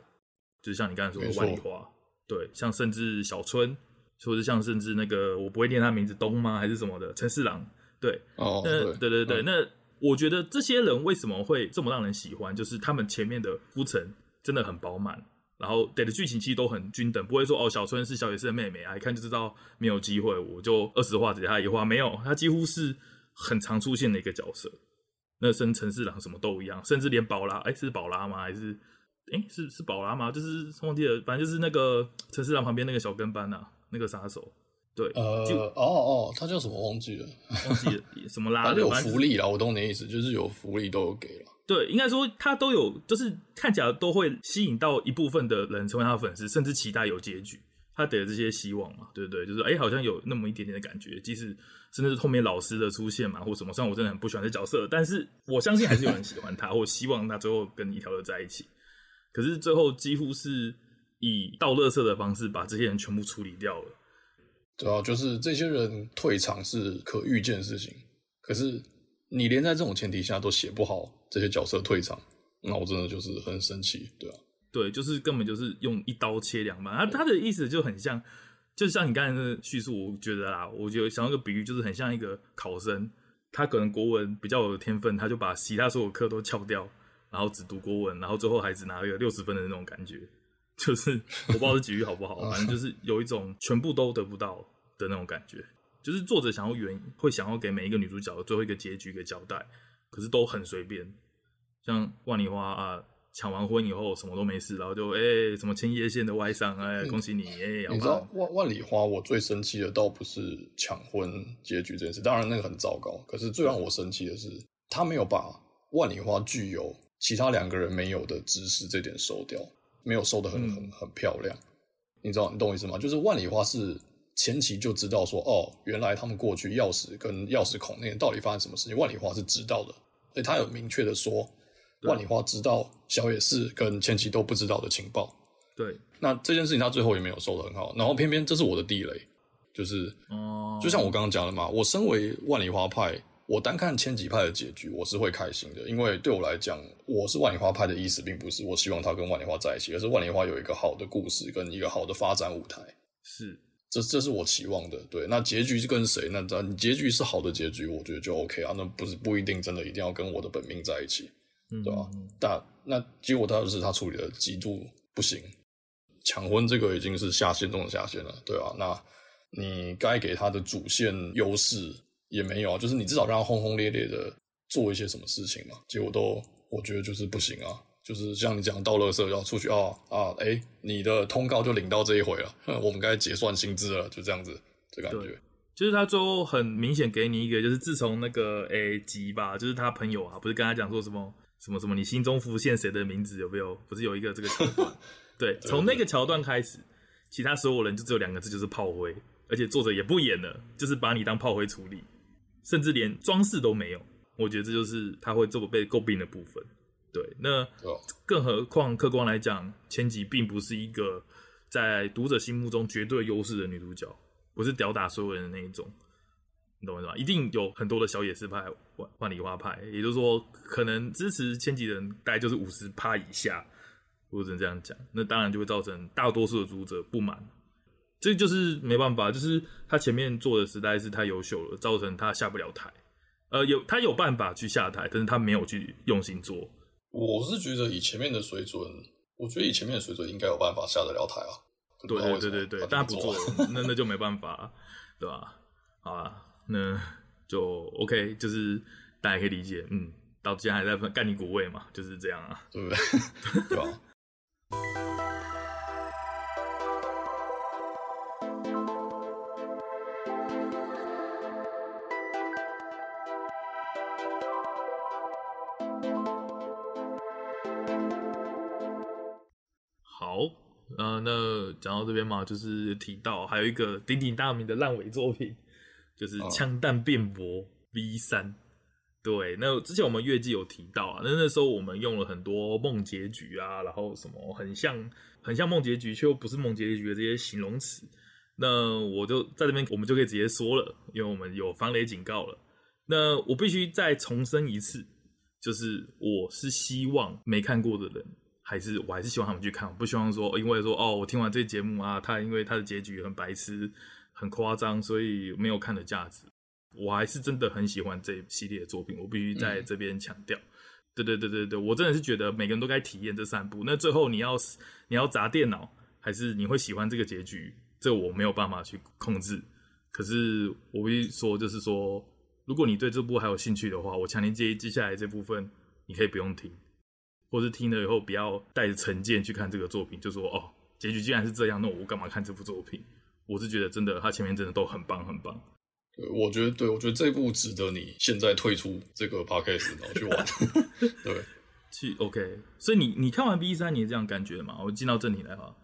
就是像你刚才说的万里花，对，像甚至小春，或者像甚至那个我不会念他名字东吗还是什么的陈四郎，对，哦，那对对对，嗯、那我觉得这些人为什么会这么让人喜欢，就是他们前面的铺陈真的很饱满，然后给的剧情其实都很均等，不会说哦小春是小野寺的妹妹啊，一看就知道没有机会，我就二十话只给他一话，没有，他几乎是很常出现的一个角色。那生陈四郎什么都一样，甚至连宝拉，哎、是宝拉吗？还是，哎、是是宝拉吗？就是忘记了，反正就是那个陈四郎旁边那个小跟班呐、啊，那个杀手，对，呃，哦哦，他叫什么忘记了，忘记了什么拉 的，反正有福利啦，我懂你的意思，就是有福利都有给了。对，应该说他都有，就是看起来都会吸引到一部分的人成为他的粉丝，甚至期待有结局。他给了这些希望嘛，对不对？就是哎，好像有那么一点点的感觉，即使甚至是后面老师的出现嘛，或什么，虽然我真的很不喜欢这角色，但是我相信还是有人喜欢他，或希望他最后跟一条的在一起。可是最后几乎是以倒垃圾的方式把这些人全部处理掉了。对啊，就是这些人退场是可预见的事情。可是你连在这种前提下都写不好这些角色退场，那我真的就是很生气，对啊。对，就是根本就是用一刀切两半。他他的意思就很像，就像你刚才的叙述，我觉得啦，我觉得想要个比喻，就是很像一个考生，他可能国文比较有天分，他就把其他所有课都翘掉，然后只读国文，然后最后还只拿了一个六十分的那种感觉。就是我不知道这比喻好不好，反正就是有一种全部都得不到的那种感觉。就是作者想要原会想要给每一个女主角的最后一个结局一个交代，可是都很随便，像万里花啊。抢完婚以后什么都没事，然后就哎、欸、什么千叶县的外伤哎、欸、恭喜你哎、欸！你知道万万里花，我最生气的倒不是抢婚结局这件事，当然那个很糟糕。可是最让我生气的是，他没有把万里花具有其他两个人没有的知识这点收掉，没有收的很很很漂亮。你知道你懂我意思吗？就是万里花是前期就知道说哦，原来他们过去钥匙跟钥匙孔那边到底发生什么事情，万里花是知道的，所以他有明确的说。万里花知道小野寺跟千吉都不知道的情报，对，那这件事情他最后也没有收的很好，然后偏偏这是我的地雷，就是，哦，就像我刚刚讲的嘛，我身为万里花派，我单看千吉派的结局，我是会开心的，因为对我来讲，我是万里花派的意思，并不是我希望他跟万里花在一起，而是万里花有一个好的故事跟一个好的发展舞台，是，这这是我期望的，对，那结局是跟谁？那你结局是好的结局，我觉得就 OK 啊，那不是不一定真的一定要跟我的本命在一起。对吧？但那结果他就是他处理的极度不行，抢婚这个已经是下限中的下限了，对啊，那你该给他的主线优势也没有啊，就是你至少让他轰轰烈烈的做一些什么事情嘛。结果都我觉得就是不行啊，就是像你讲倒垃圾要出去啊啊，哎、欸，你的通告就领到这一回了，我们该结算薪资了，就这样子，这感觉。就是他最后很明显给你一个，就是自从那个诶吉吧，就是他朋友啊，不是跟他讲说什么。什么什么？你心中浮现谁的名字？有没有？不是有一个这个桥段？对，从那个桥段开始，其他所有人就只有两个字，就是炮灰。而且作者也不演了，就是把你当炮灰处理，甚至连装饰都没有。我觉得这就是他会这么被诟病的部分。对，那更何况客观来讲，千吉并不是一个在读者心目中绝对优势的女主角，不是吊打所有人的那一种。你懂我意思吧？一定有很多的小野寺派、万万里花派，也就是说，可能支持千吉的人大概就是五十趴以下，如果只能这样讲，那当然就会造成大多数的读者不满。这就是没办法，就是他前面做的实在是太优秀了，造成他下不了台。呃，有他有办法去下台，但是他没有去用心做。我是觉得以前面的水准，我觉得以前面的水准应该有办法下得了台啊。对对对对对，但他不做，那那就没办法，对吧？好啊。那就 OK，就是大家可以理解，嗯，到现在还在干你股位嘛，就是这样啊，对不对？对吧？边嘛，就是提到还有一个鼎鼎大名的烂尾作品。就是枪弹辩驳 V 三，对，那之前我们月季有提到啊，那那时候我们用了很多梦结局啊，然后什么很像很像梦结局却又不是梦结局的这些形容词，那我就在这边我们就可以直接说了，因为我们有防雷警告了。那我必须再重申一次，就是我是希望没看过的人，还是我还是希望他们去看，我不希望说因为说哦，我听完这节目啊，他因为他的结局很白痴。很夸张，所以没有看的价值。我还是真的很喜欢这一系列的作品，我必须在这边强调。对对对对对，我真的是觉得每个人都该体验这三部。那最后你要你要砸电脑，还是你会喜欢这个结局？这我没有办法去控制。可是我必须说，就是说，如果你对这部还有兴趣的话，我强烈建议接下来这部分你可以不用听，或是听了以后不要带着成见去看这个作品，就说哦，结局竟然是这样，那我干嘛看这部作品？我是觉得真的，他前面真的都很棒，很棒。对，我觉得，对，我觉得这部值得你现在退出这个 podcast 然后去玩。对，去 OK。所以你你看完 V 三，你是这样感觉吗？我进到正题来哈。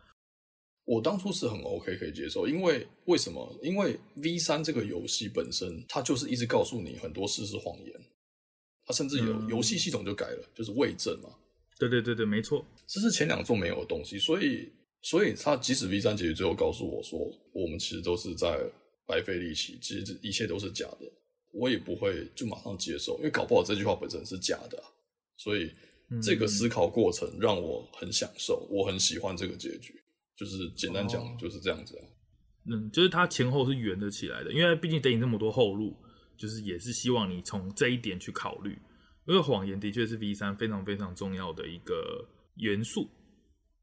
我当初是很 OK 可以接受，因为为什么？因为 V 三这个游戏本身，它就是一直告诉你很多事是谎言，它甚至有游戏系统就改了，就是伪证嘛。对对对对，没错，这是前两座没有的东西，所以所以他即使 V 三结局最后告诉我说，我们其实都是在白费力气，其实一切都是假的，我也不会就马上接受，因为搞不好这句话本身是假的，所以这个思考过程让我很享受，我很喜欢这个结局。就是简单讲，哦，就是这样子啊。嗯，就是它前后是圆的起来的，因为毕竟给你这么多后路，就是也是希望你从这一点去考虑。因为谎言的确是 V 三非常非常重要的一个元素，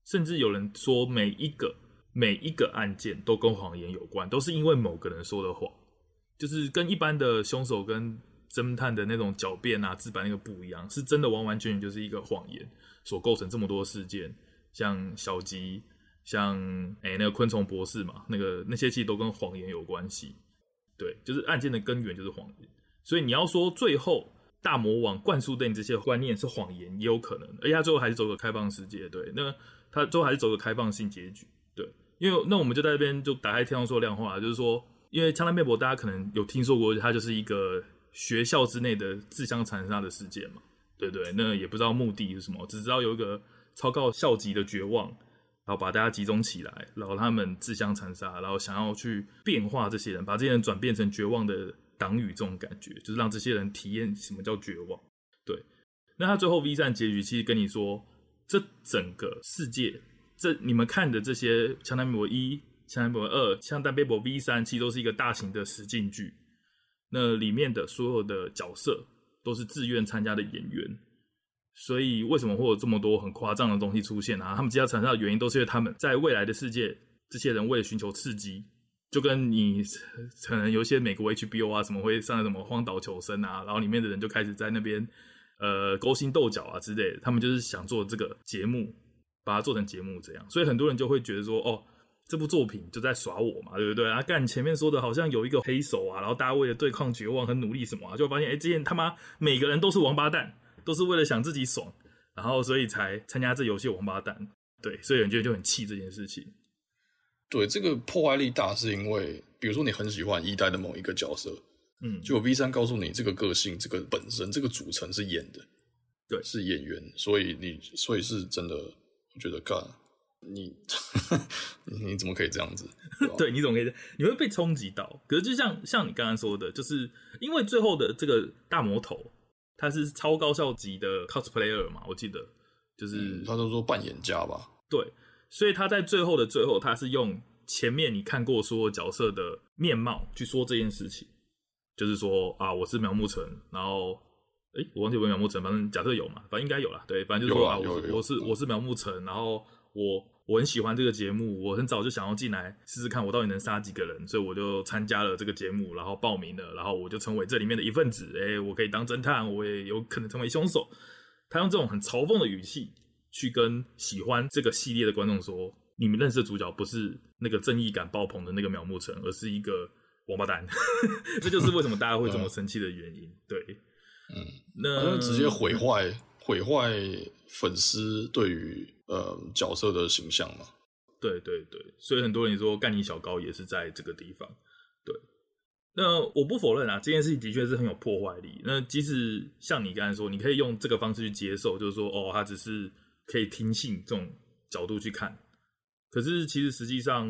甚至有人说每一个每一个案件都跟谎言有关，都是因为某个人说的谎，就是跟一般的凶手跟侦探的那种狡辩啊、自白那个不一样，是真的完完全全就是一个谎言所构成这么多事件，像小吉。像哎、那个昆虫博士嘛，那个那些其实都跟谎言有关系。对，就是案件的根源就是谎言。所以你要说最后大魔王灌输对你这些观念是谎言，也有可能。而且他最后还是走个开放世界，对，那他最后还是走个开放性结局。对，因为那我们就在这边就打开天窗说亮话，就是说，因为枪弹辩驳大家可能有听说过，它就是一个学校之内的自相残杀的事件嘛，对对？那也不知道目的是什么，只知道有一个超高校级的绝望。然后把大家集中起来，然后他们自相残杀，然后想要去变化这些人，把这些人转变成绝望的党羽，这种感觉就是让这些人体验什么叫绝望。对，那他最后 V 三结局其实跟你说，这整个世界，这你们看的这些《枪弹辩驳一》《枪弹辩驳二》《枪弹辩驳 V 三》，其实都是一个大型的实境剧。那里面的所有的角色都是自愿参加的演员。所以为什么会有这么多很夸张的东西出现啊？他们接下来产生的原因都是因为他们在未来的世界，这些人为了寻求刺激，就跟你可能有一些美国 HBO 啊什么会上什么荒岛求生啊，然后里面的人就开始在那边呃勾心斗角啊之类的，他们就是想做这个节目，把它做成节目这样。所以很多人就会觉得说，哦，这部作品就在耍我嘛，对不对啊？干前面说的好像有一个黑手啊，然后大家为了对抗绝望很努力什么啊，就发现哎，这些他妈每个人都是王八蛋。都是为了想自己爽，然后所以才参加这游戏王八蛋，对，所以人觉得就很气这件事情。对，这个破坏力大是因为，比如说你很喜欢一代的某一个角色，嗯，就 V 三告诉你这个个性、这个本身、这个组成是演的，对，是演员，所以你所以是真的，我觉得干你 你怎么可以这样子？对，你怎么可以？你会被冲击到。可是就像像你刚刚说的，就是因为最后的这个大魔头。他是超高效级的 cosplayer 嘛？我记得就是、嗯、他都说扮演家吧。对，所以他在最后的最后，他是用前面你看过所有角色的面貌去说这件事情，就是说啊，我是苗木成，然后哎、欸，我忘记有没有苗木成，反正假设有嘛，反正应该有啦。对，反正就是说啊，我我是我是苗木成，然后我。我很喜欢这个节目，我很早就想要进来试试看，我到底能杀几个人，所以我就参加了这个节目，然后报名了，然后我就成为这里面的一份子。哎、欸，我可以当侦探，我也有可能成为凶手。他用这种很嘲讽的语气去跟喜欢这个系列的观众说：“你们认识的主角不是那个正义感爆棚的那个苗木成，而是一个王八蛋。”这就是为什么大家会这么生气的原因。对，嗯，那直接毁坏毁坏粉丝对于。呃，角色的形象嘛，对对对，所以很多人说干你小高也是在这个地方。对，那我不否认啊，这件事情的确是很有破坏力。那即使像你刚才说，你可以用这个方式去接受，就是说，哦，他只是可以听信这种角度去看。可是其实实际上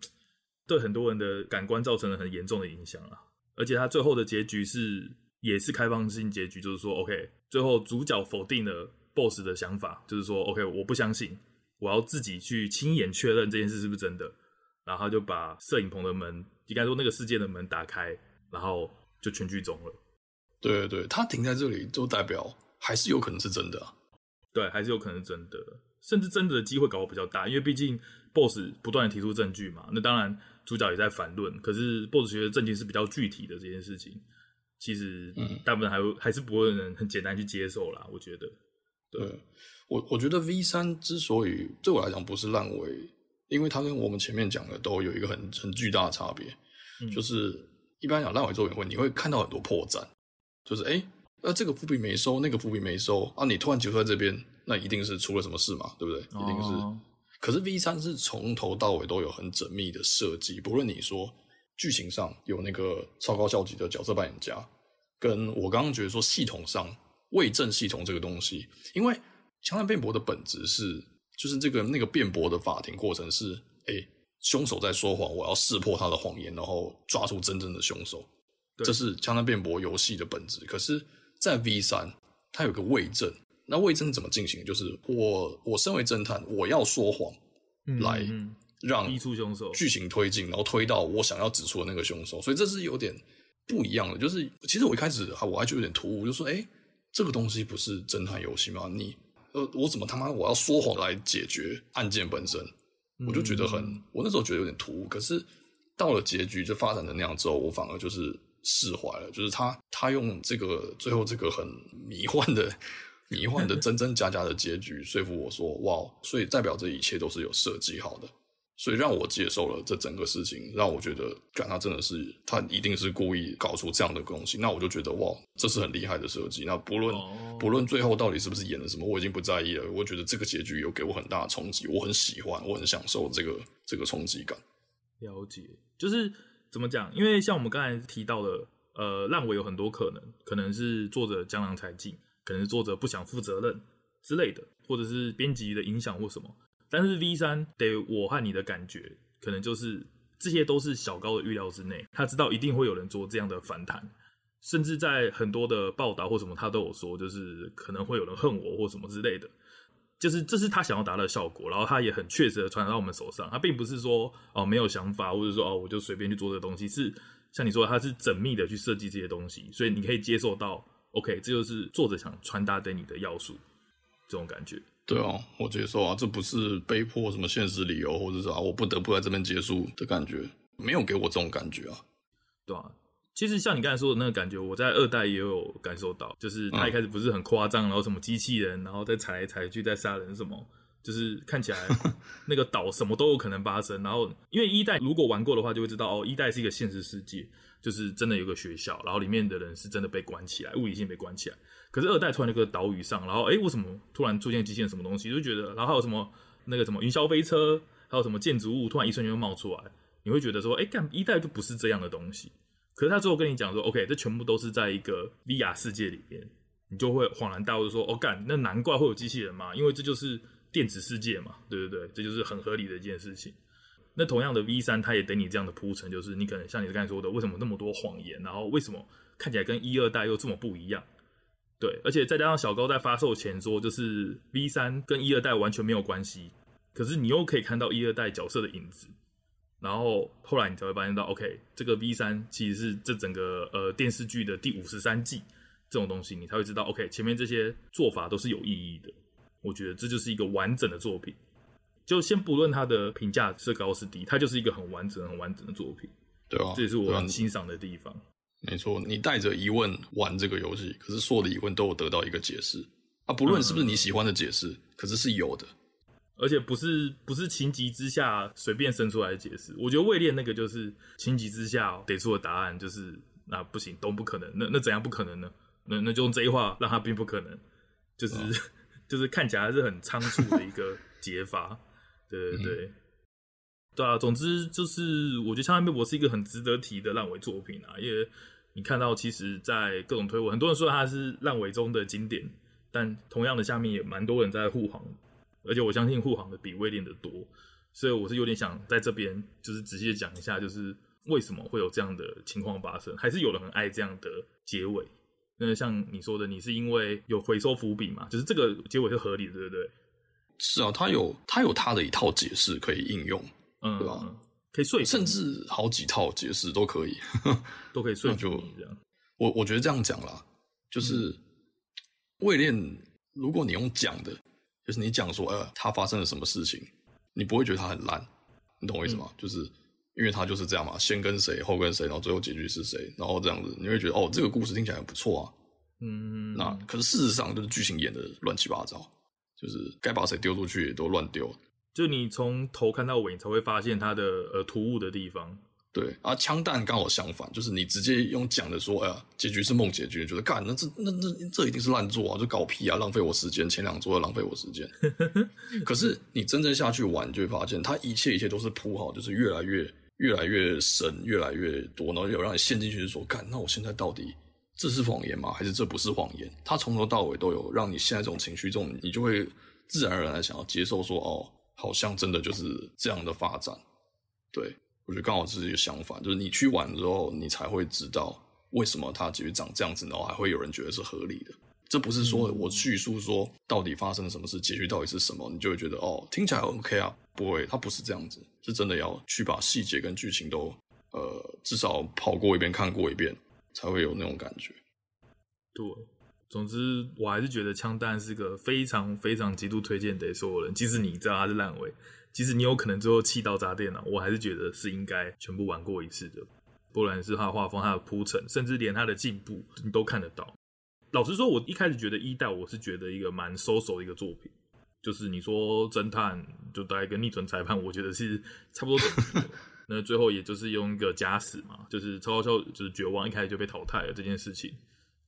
对很多人的感官造成了很严重的影响啊。而且他最后的结局是也是开放性结局，就是说，OK，最后主角否定了。boss 的想法就是说，OK，我不相信，我要自己去亲眼确认这件事是不是真的。然后他就把摄影棚的门，应该说那个世界的门打开，然后就全剧终了。对对对，他停在这里就代表还是有可能是真的啊。对，还是有可能是真的，甚至真的的机会搞得比较大，因为毕竟 boss 不断的提出证据嘛。那当然主角也在反论，可是 boss 觉得证据是比较具体的这件事情，其实大部分还还是不会能很简单去接受啦，我觉得。对，我我觉得 V 三之所以对我来讲不是烂尾，因为它跟我们前面讲的都有一个很很巨大的差别，嗯、就是一般讲烂尾作品会，你会看到很多破绽，就是哎，那这个伏笔没收，那个伏笔没收啊，你突然结束在这边，那一定是出了什么事嘛，对不对？一定是。哦、可是 V 三是从头到尾都有很缜密的设计，不论你说剧情上有那个超高效级的角色扮演家，跟我刚刚觉得说系统上伪证系统这个东西，因为枪弹辩驳的本质是。就是这个那个辩驳的法庭过程是，哎，凶手在说谎，我要识破他的谎言，然后抓住真正的凶手，这是枪弹辩驳游戏的本质。可是，在 V 三，它有个伪证，那伪证怎么进行？就是我我身为侦探，我要说谎，来让逼出凶手，剧情推进，然后推到我想要指出的那个凶手。所以这是有点不一样的。就是其实我一开始我还觉得有点突兀，就说，哎，这个东西不是侦探游戏吗？你。呃，我怎么他妈我要说谎来解决案件本身？我就觉得很，嗯、我那时候觉得有点突兀。可是到了结局就发展成那样之后，我反而就是释怀了。就是他他用这个最后这个很迷幻的迷幻的 真真假假的结局说服我说，哇，所以代表这一切都是有设计好的。所以让我接受了这整个事情，让我觉得，干他真的是，他一定是故意搞出这样的东西。那我就觉得，哇，这是很厉害的设计。那不论、oh. 不论最后到底是不是演了什么，我已经不在意了。我觉得这个结局有给我很大的冲击，我很喜欢，我很享受这个这个冲击感。了解，就是怎么讲？因为像我们刚才提到的，呃，烂尾有很多可能，可能是作者江郎才尽，可能是作者不想负责任之类的，或者是编辑的影响或什么。但是 V 三得我和你的感觉，可能就是这些都是小高的预料之内。他知道一定会有人做这样的反弹，甚至在很多的报道或什么，他都有说，就是可能会有人恨我或什么之类的。就是这是他想要达到的效果，然后他也很确实的传达到我们手上。他并不是说哦没有想法，或者说哦我就随便去做这个东西。是像你说的，他是缜密的去设计这些东西，所以你可以接受到，OK，这就是作者想传达给你的要素，这种感觉。对啊，我接受啊，这不是被迫什么现实理由，或者是啊，我不得不在这边结束的感觉，没有给我这种感觉啊。对啊，其实像你刚才说的那个感觉，我在二代也有感受到，就是他一开始不是很夸张，嗯、然后什么机器人，然后再踩来踩去，再杀人什么，就是看起来 那个岛什么都有可能发生。然后因为一代如果玩过的话，就会知道哦，一代是一个现实世界，就是真的有个学校，然后里面的人是真的被关起来，物理性被关起来。可是二代突然那个岛屿上，然后哎、欸，为什么突然出现机器人什么东西？就觉得，然后还有什么那个什么云霄飞车，还有什么建筑物，突然一瞬间就冒出来，你会觉得说，哎、欸，干一代就不是这样的东西。可是他最后跟你讲说，OK，这全部都是在一个 VR 世界里面，你就会恍然大悟说，哦，干，那难怪会有机器人嘛，因为这就是电子世界嘛，对对对，这就是很合理的一件事情。那同样的 V 三，它也等你这样的铺陈，就是你可能像你刚才说的，为什么那么多谎言，然后为什么看起来跟一二代又这么不一样？对，而且再加上小高在发售前说，就是 V 三跟一二代完全没有关系，可是你又可以看到一二代角色的影子，然后后来你才会发现到，OK，这个 V 三其实是这整个呃电视剧的第五十三季这种东西，你才会知道，OK，前面这些做法都是有意义的。我觉得这就是一个完整的作品，就先不论它的评价是高是低，它就是一个很完整、很完整的作品。对啊，这也是我很欣赏的地方。没错，你带着疑问玩这个游戏，可是所有的疑问都有得到一个解释啊！不论是不是你喜欢的解释，嗯、可是是有的，而且不是不是情急之下随便生出来的解释。我觉得位列那个就是情急之下给出的答案，就是那不行，都不可能。那那怎样不可能呢？那那就用这一话让他并不可能，就是、嗯、就是看起来还是很仓促的一个解法。对对对，嗯、对啊，总之就是我觉得《枪战辩驳》是一个很值得提的烂尾作品啊，因为。你看到，其实，在各种推文，很多人说它是烂尾中的经典，但同样的，下面也蛮多人在护航，而且我相信护航的比位练的多，所以我是有点想在这边就是仔细的讲一下，就是为什么会有这样的情况发生，还是有人很爱这样的结尾。那像你说的，你是因为有回收伏笔嘛？就是这个结尾是合理的，对不对？是啊，他有他有他的一套解释可以应用，嗯，对吧？可以睡，甚至好几套解释都可以，都可以睡。就我我觉得这样讲啦，就是位练，如果你用讲的，就是你讲说，呃，他发生了什么事情，你不会觉得他很烂，你懂我意思吗？嗯、就是因为他就是这样嘛，先跟谁，后跟谁，然后最后结局是谁，然后这样子，你会觉得哦，这个故事听起来很不错啊。嗯，那可是事实上就是剧情演的乱七八糟，就是该把谁丢出去也都乱丢。就你从头看到尾，你才会发现它的呃突兀的地方。对啊，枪弹刚好相反，就是你直接用讲的说，哎呀，结局是梦结局，觉得干那这那那这一定是烂作啊，就搞屁啊，浪费我时间，前两作又浪费我时间。可是你真正下去玩，你就会发现，它一切一切都是铺好，就是越来越越来越深，越来越多，然后有让你陷进去，就说，干，那我现在到底这是谎言吗？还是这不是谎言？它从头到尾都有让你现在这种情绪，这种你就会自然而然的想要接受，说哦，好像真的就是这样的发展，对。我觉得刚好是一个相反，就是你去玩之后，你才会知道为什么它其实长这样子，然后还会有人觉得是合理的。这不是说我叙述说到底发生了什么事，结局到底是什么，你就会觉得哦，听起来 OK 啊。不会，它不是这样子，是真的要去把细节跟剧情都呃至少跑过一遍、看过一遍，才会有那种感觉。对，总之我还是觉得《枪弹》是个非常非常极度推荐给所有人，即使你知道它是烂尾。即使你有可能最后气到炸电了，我还是觉得是应该全部玩过一次的。不然是他的画风、他的铺陈，甚至连他的进步，你都看得到。老实说，我一开始觉得一代，我是觉得一个蛮 so-so 的一个作品，就是你说侦探就带一个逆转裁判，我觉得是差不多等级。那最后也就是用一个假死嘛，就是超高校就是绝望，一开始就被淘汰了这件事情。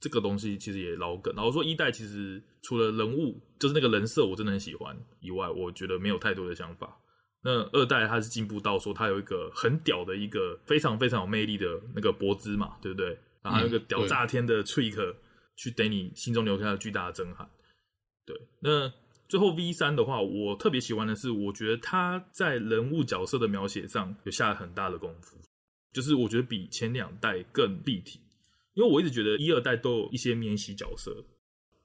这个东西其实也老梗，然后说一代其实除了人物就是那个人设我真的很喜欢以外，我觉得没有太多的想法。那二代它是进步到说它有一个很屌的一个非常非常有魅力的那个柏兹嘛，对不对？然后还有一个屌炸天的 Trick 去给你心中留下了巨大的震撼。对，那最后 V 三的话，我特别喜欢的是，我觉得他在人物角色的描写上有下了很大的功夫，就是我觉得比前两代更立体。因为我一直觉得一二代都有一些免洗角色，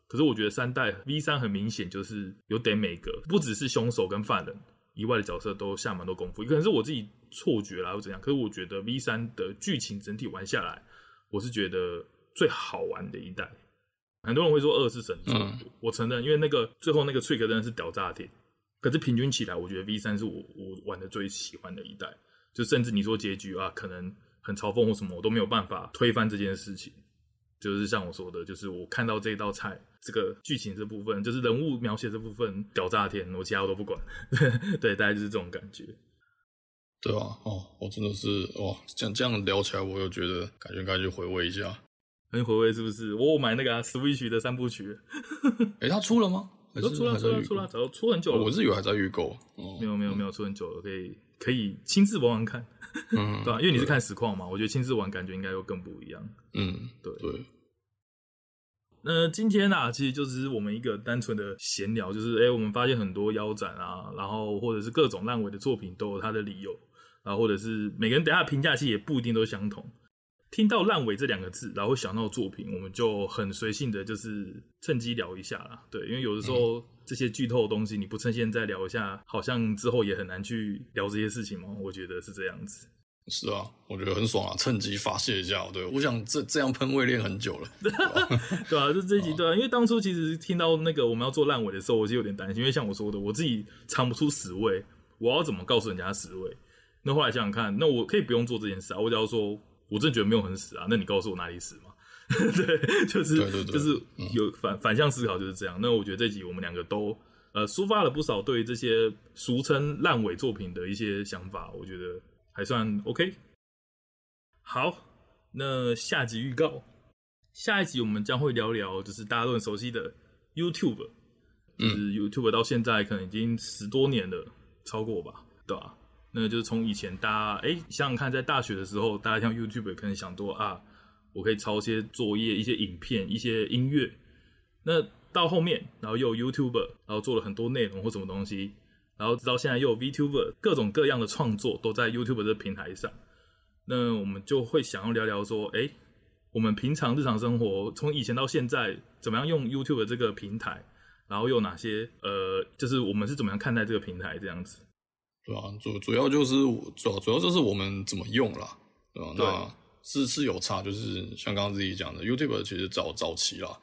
可是我觉得三代 V 三很明显就是有点每个不只是凶手跟犯人以外的角色都下蛮多功夫，可能是我自己错觉啦或怎样。可是我觉得 V 三的剧情整体玩下来，我是觉得最好玩的一代。很多人会说二是神作，嗯、我承认，因为那个最后那个 trick 真的是屌炸天。可是平均起来，我觉得 V 三是我我玩的最喜欢的一代。就甚至你说结局啊，可能。很嘲讽或什么，我都没有办法推翻这件事情。就是像我说的，就是我看到这道菜，这个剧情这部分，就是人物描写这部分屌炸天，我其他我都不管。对，大概就是这种感觉。对啊，哦，我真的是哇，这样这样聊起来，我又觉得感觉应该去回味一下。很回味是不是？我有买那个、啊、Switch 的三部曲。哎、欸，它出了吗？都出了，出了，出了，早出很久了。我是以为还在预购。哦、没有，没有，没有出很久了，可以可以亲自玩玩看。嗯，对吧？因为你是看实况嘛，我觉得亲自玩感觉应该又更不一样。嗯，对对。那今天啊，其实就是我们一个单纯的闲聊，就是哎、欸，我们发现很多腰斩啊，然后或者是各种烂尾的作品都有它的理由，然后或者是每个人等下评价其实也不一定都相同。听到烂尾这两个字，然后想到作品，我们就很随性的就是趁机聊一下啦。对，因为有的时候、嗯、这些剧透的东西，你不趁现在聊一下，好像之后也很难去聊这些事情嘛。我觉得是这样子。是啊，我觉得很爽啊，趁机发泄一下。对，我想这这样喷位练很久了，对啊？就这一集对啊，因为当初其实听到那个我们要做烂尾的时候，我就有点担心，因为像我说的，我自己尝不出死味，我要怎么告诉人家死味？那后来想想看，那我可以不用做这件事啊，我只要说。我真的觉得没有很死啊，那你告诉我哪里死嘛？对，就是就是有反、嗯、反向思考就是这样。那我觉得这集我们两个都呃抒发了不少对于这些俗称烂尾作品的一些想法，我觉得还算 OK。好，那下集预告，下一集我们将会聊聊就是大家都很熟悉的 YouTube，就是 YouTube 到现在可能已经十多年了，超过吧，对吧？那就是从以前大家哎、想想看，在大学的时候，大家像 YouTube 可能想多啊，我可以抄一些作业、一些影片、一些音乐。那到后面，然后又有 YouTuber，然后做了很多内容或什么东西，然后直到现在又有 VTuber，各种各样的创作都在 YouTube 这个平台上。那我们就会想要聊聊说，哎、我们平常日常生活从以前到现在，怎么样用 YouTube 这个平台，然后有哪些呃，就是我们是怎么样看待这个平台这样子。对吧？主主要就是主要主要就是我们怎么用啦，对吧？对那是是有差，就是像刚刚自己讲的，YouTube 其实早早期啦，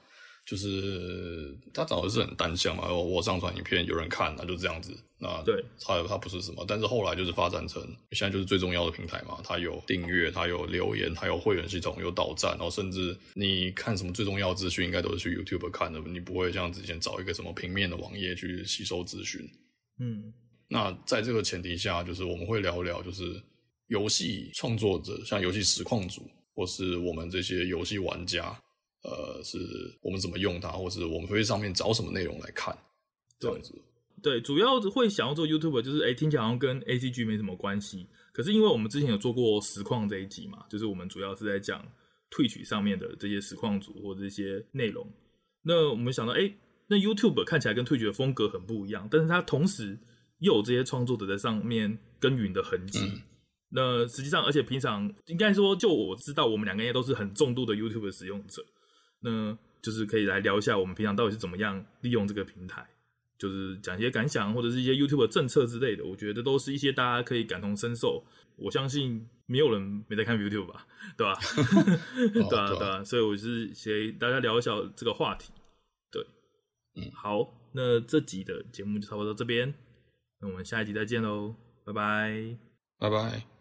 就是它早的是很单向嘛，然后我上传影片有人看，那就这样子。那对，它它不是什么，但是后来就是发展成现在就是最重要的平台嘛，它有订阅，它有留言，它有会员系统，有导站，然后甚至你看什么最重要的资讯，应该都是去 YouTube 看的，你不会像之前找一个什么平面的网页去吸收资讯。嗯。那在这个前提下，就是我们会聊一聊，就是游戏创作者，像游戏实况组，或是我们这些游戏玩家，呃，是我们怎么用它，或是我们会上面找什么内容来看，这样子。对，主要会想要做 YouTube，就是哎，听起来好像跟 ACG 没什么关系。可是因为我们之前有做过实况这一集嘛，就是我们主要是在讲 Twitch 上面的这些实况组或者这些内容。那我们想到，哎，那 YouTube 看起来跟 Twitch 的风格很不一样，但是它同时又有这些创作者在上面耕耘的痕迹。嗯、那实际上，而且平常应该说，就我知道，我们两个人也都是很重度的 YouTube 的使用者。那就是可以来聊一下，我们平常到底是怎么样利用这个平台。就是讲一些感想，或者是一些 YouTube 的政策之类的，我觉得都是一些大家可以感同身受。我相信没有人没在看 YouTube 吧，对吧？对啊，对啊，所以我是先大家聊一下这个话题。对，嗯，好，那这集的节目就差不多到这边，那我们下一集再见喽，拜拜，拜拜。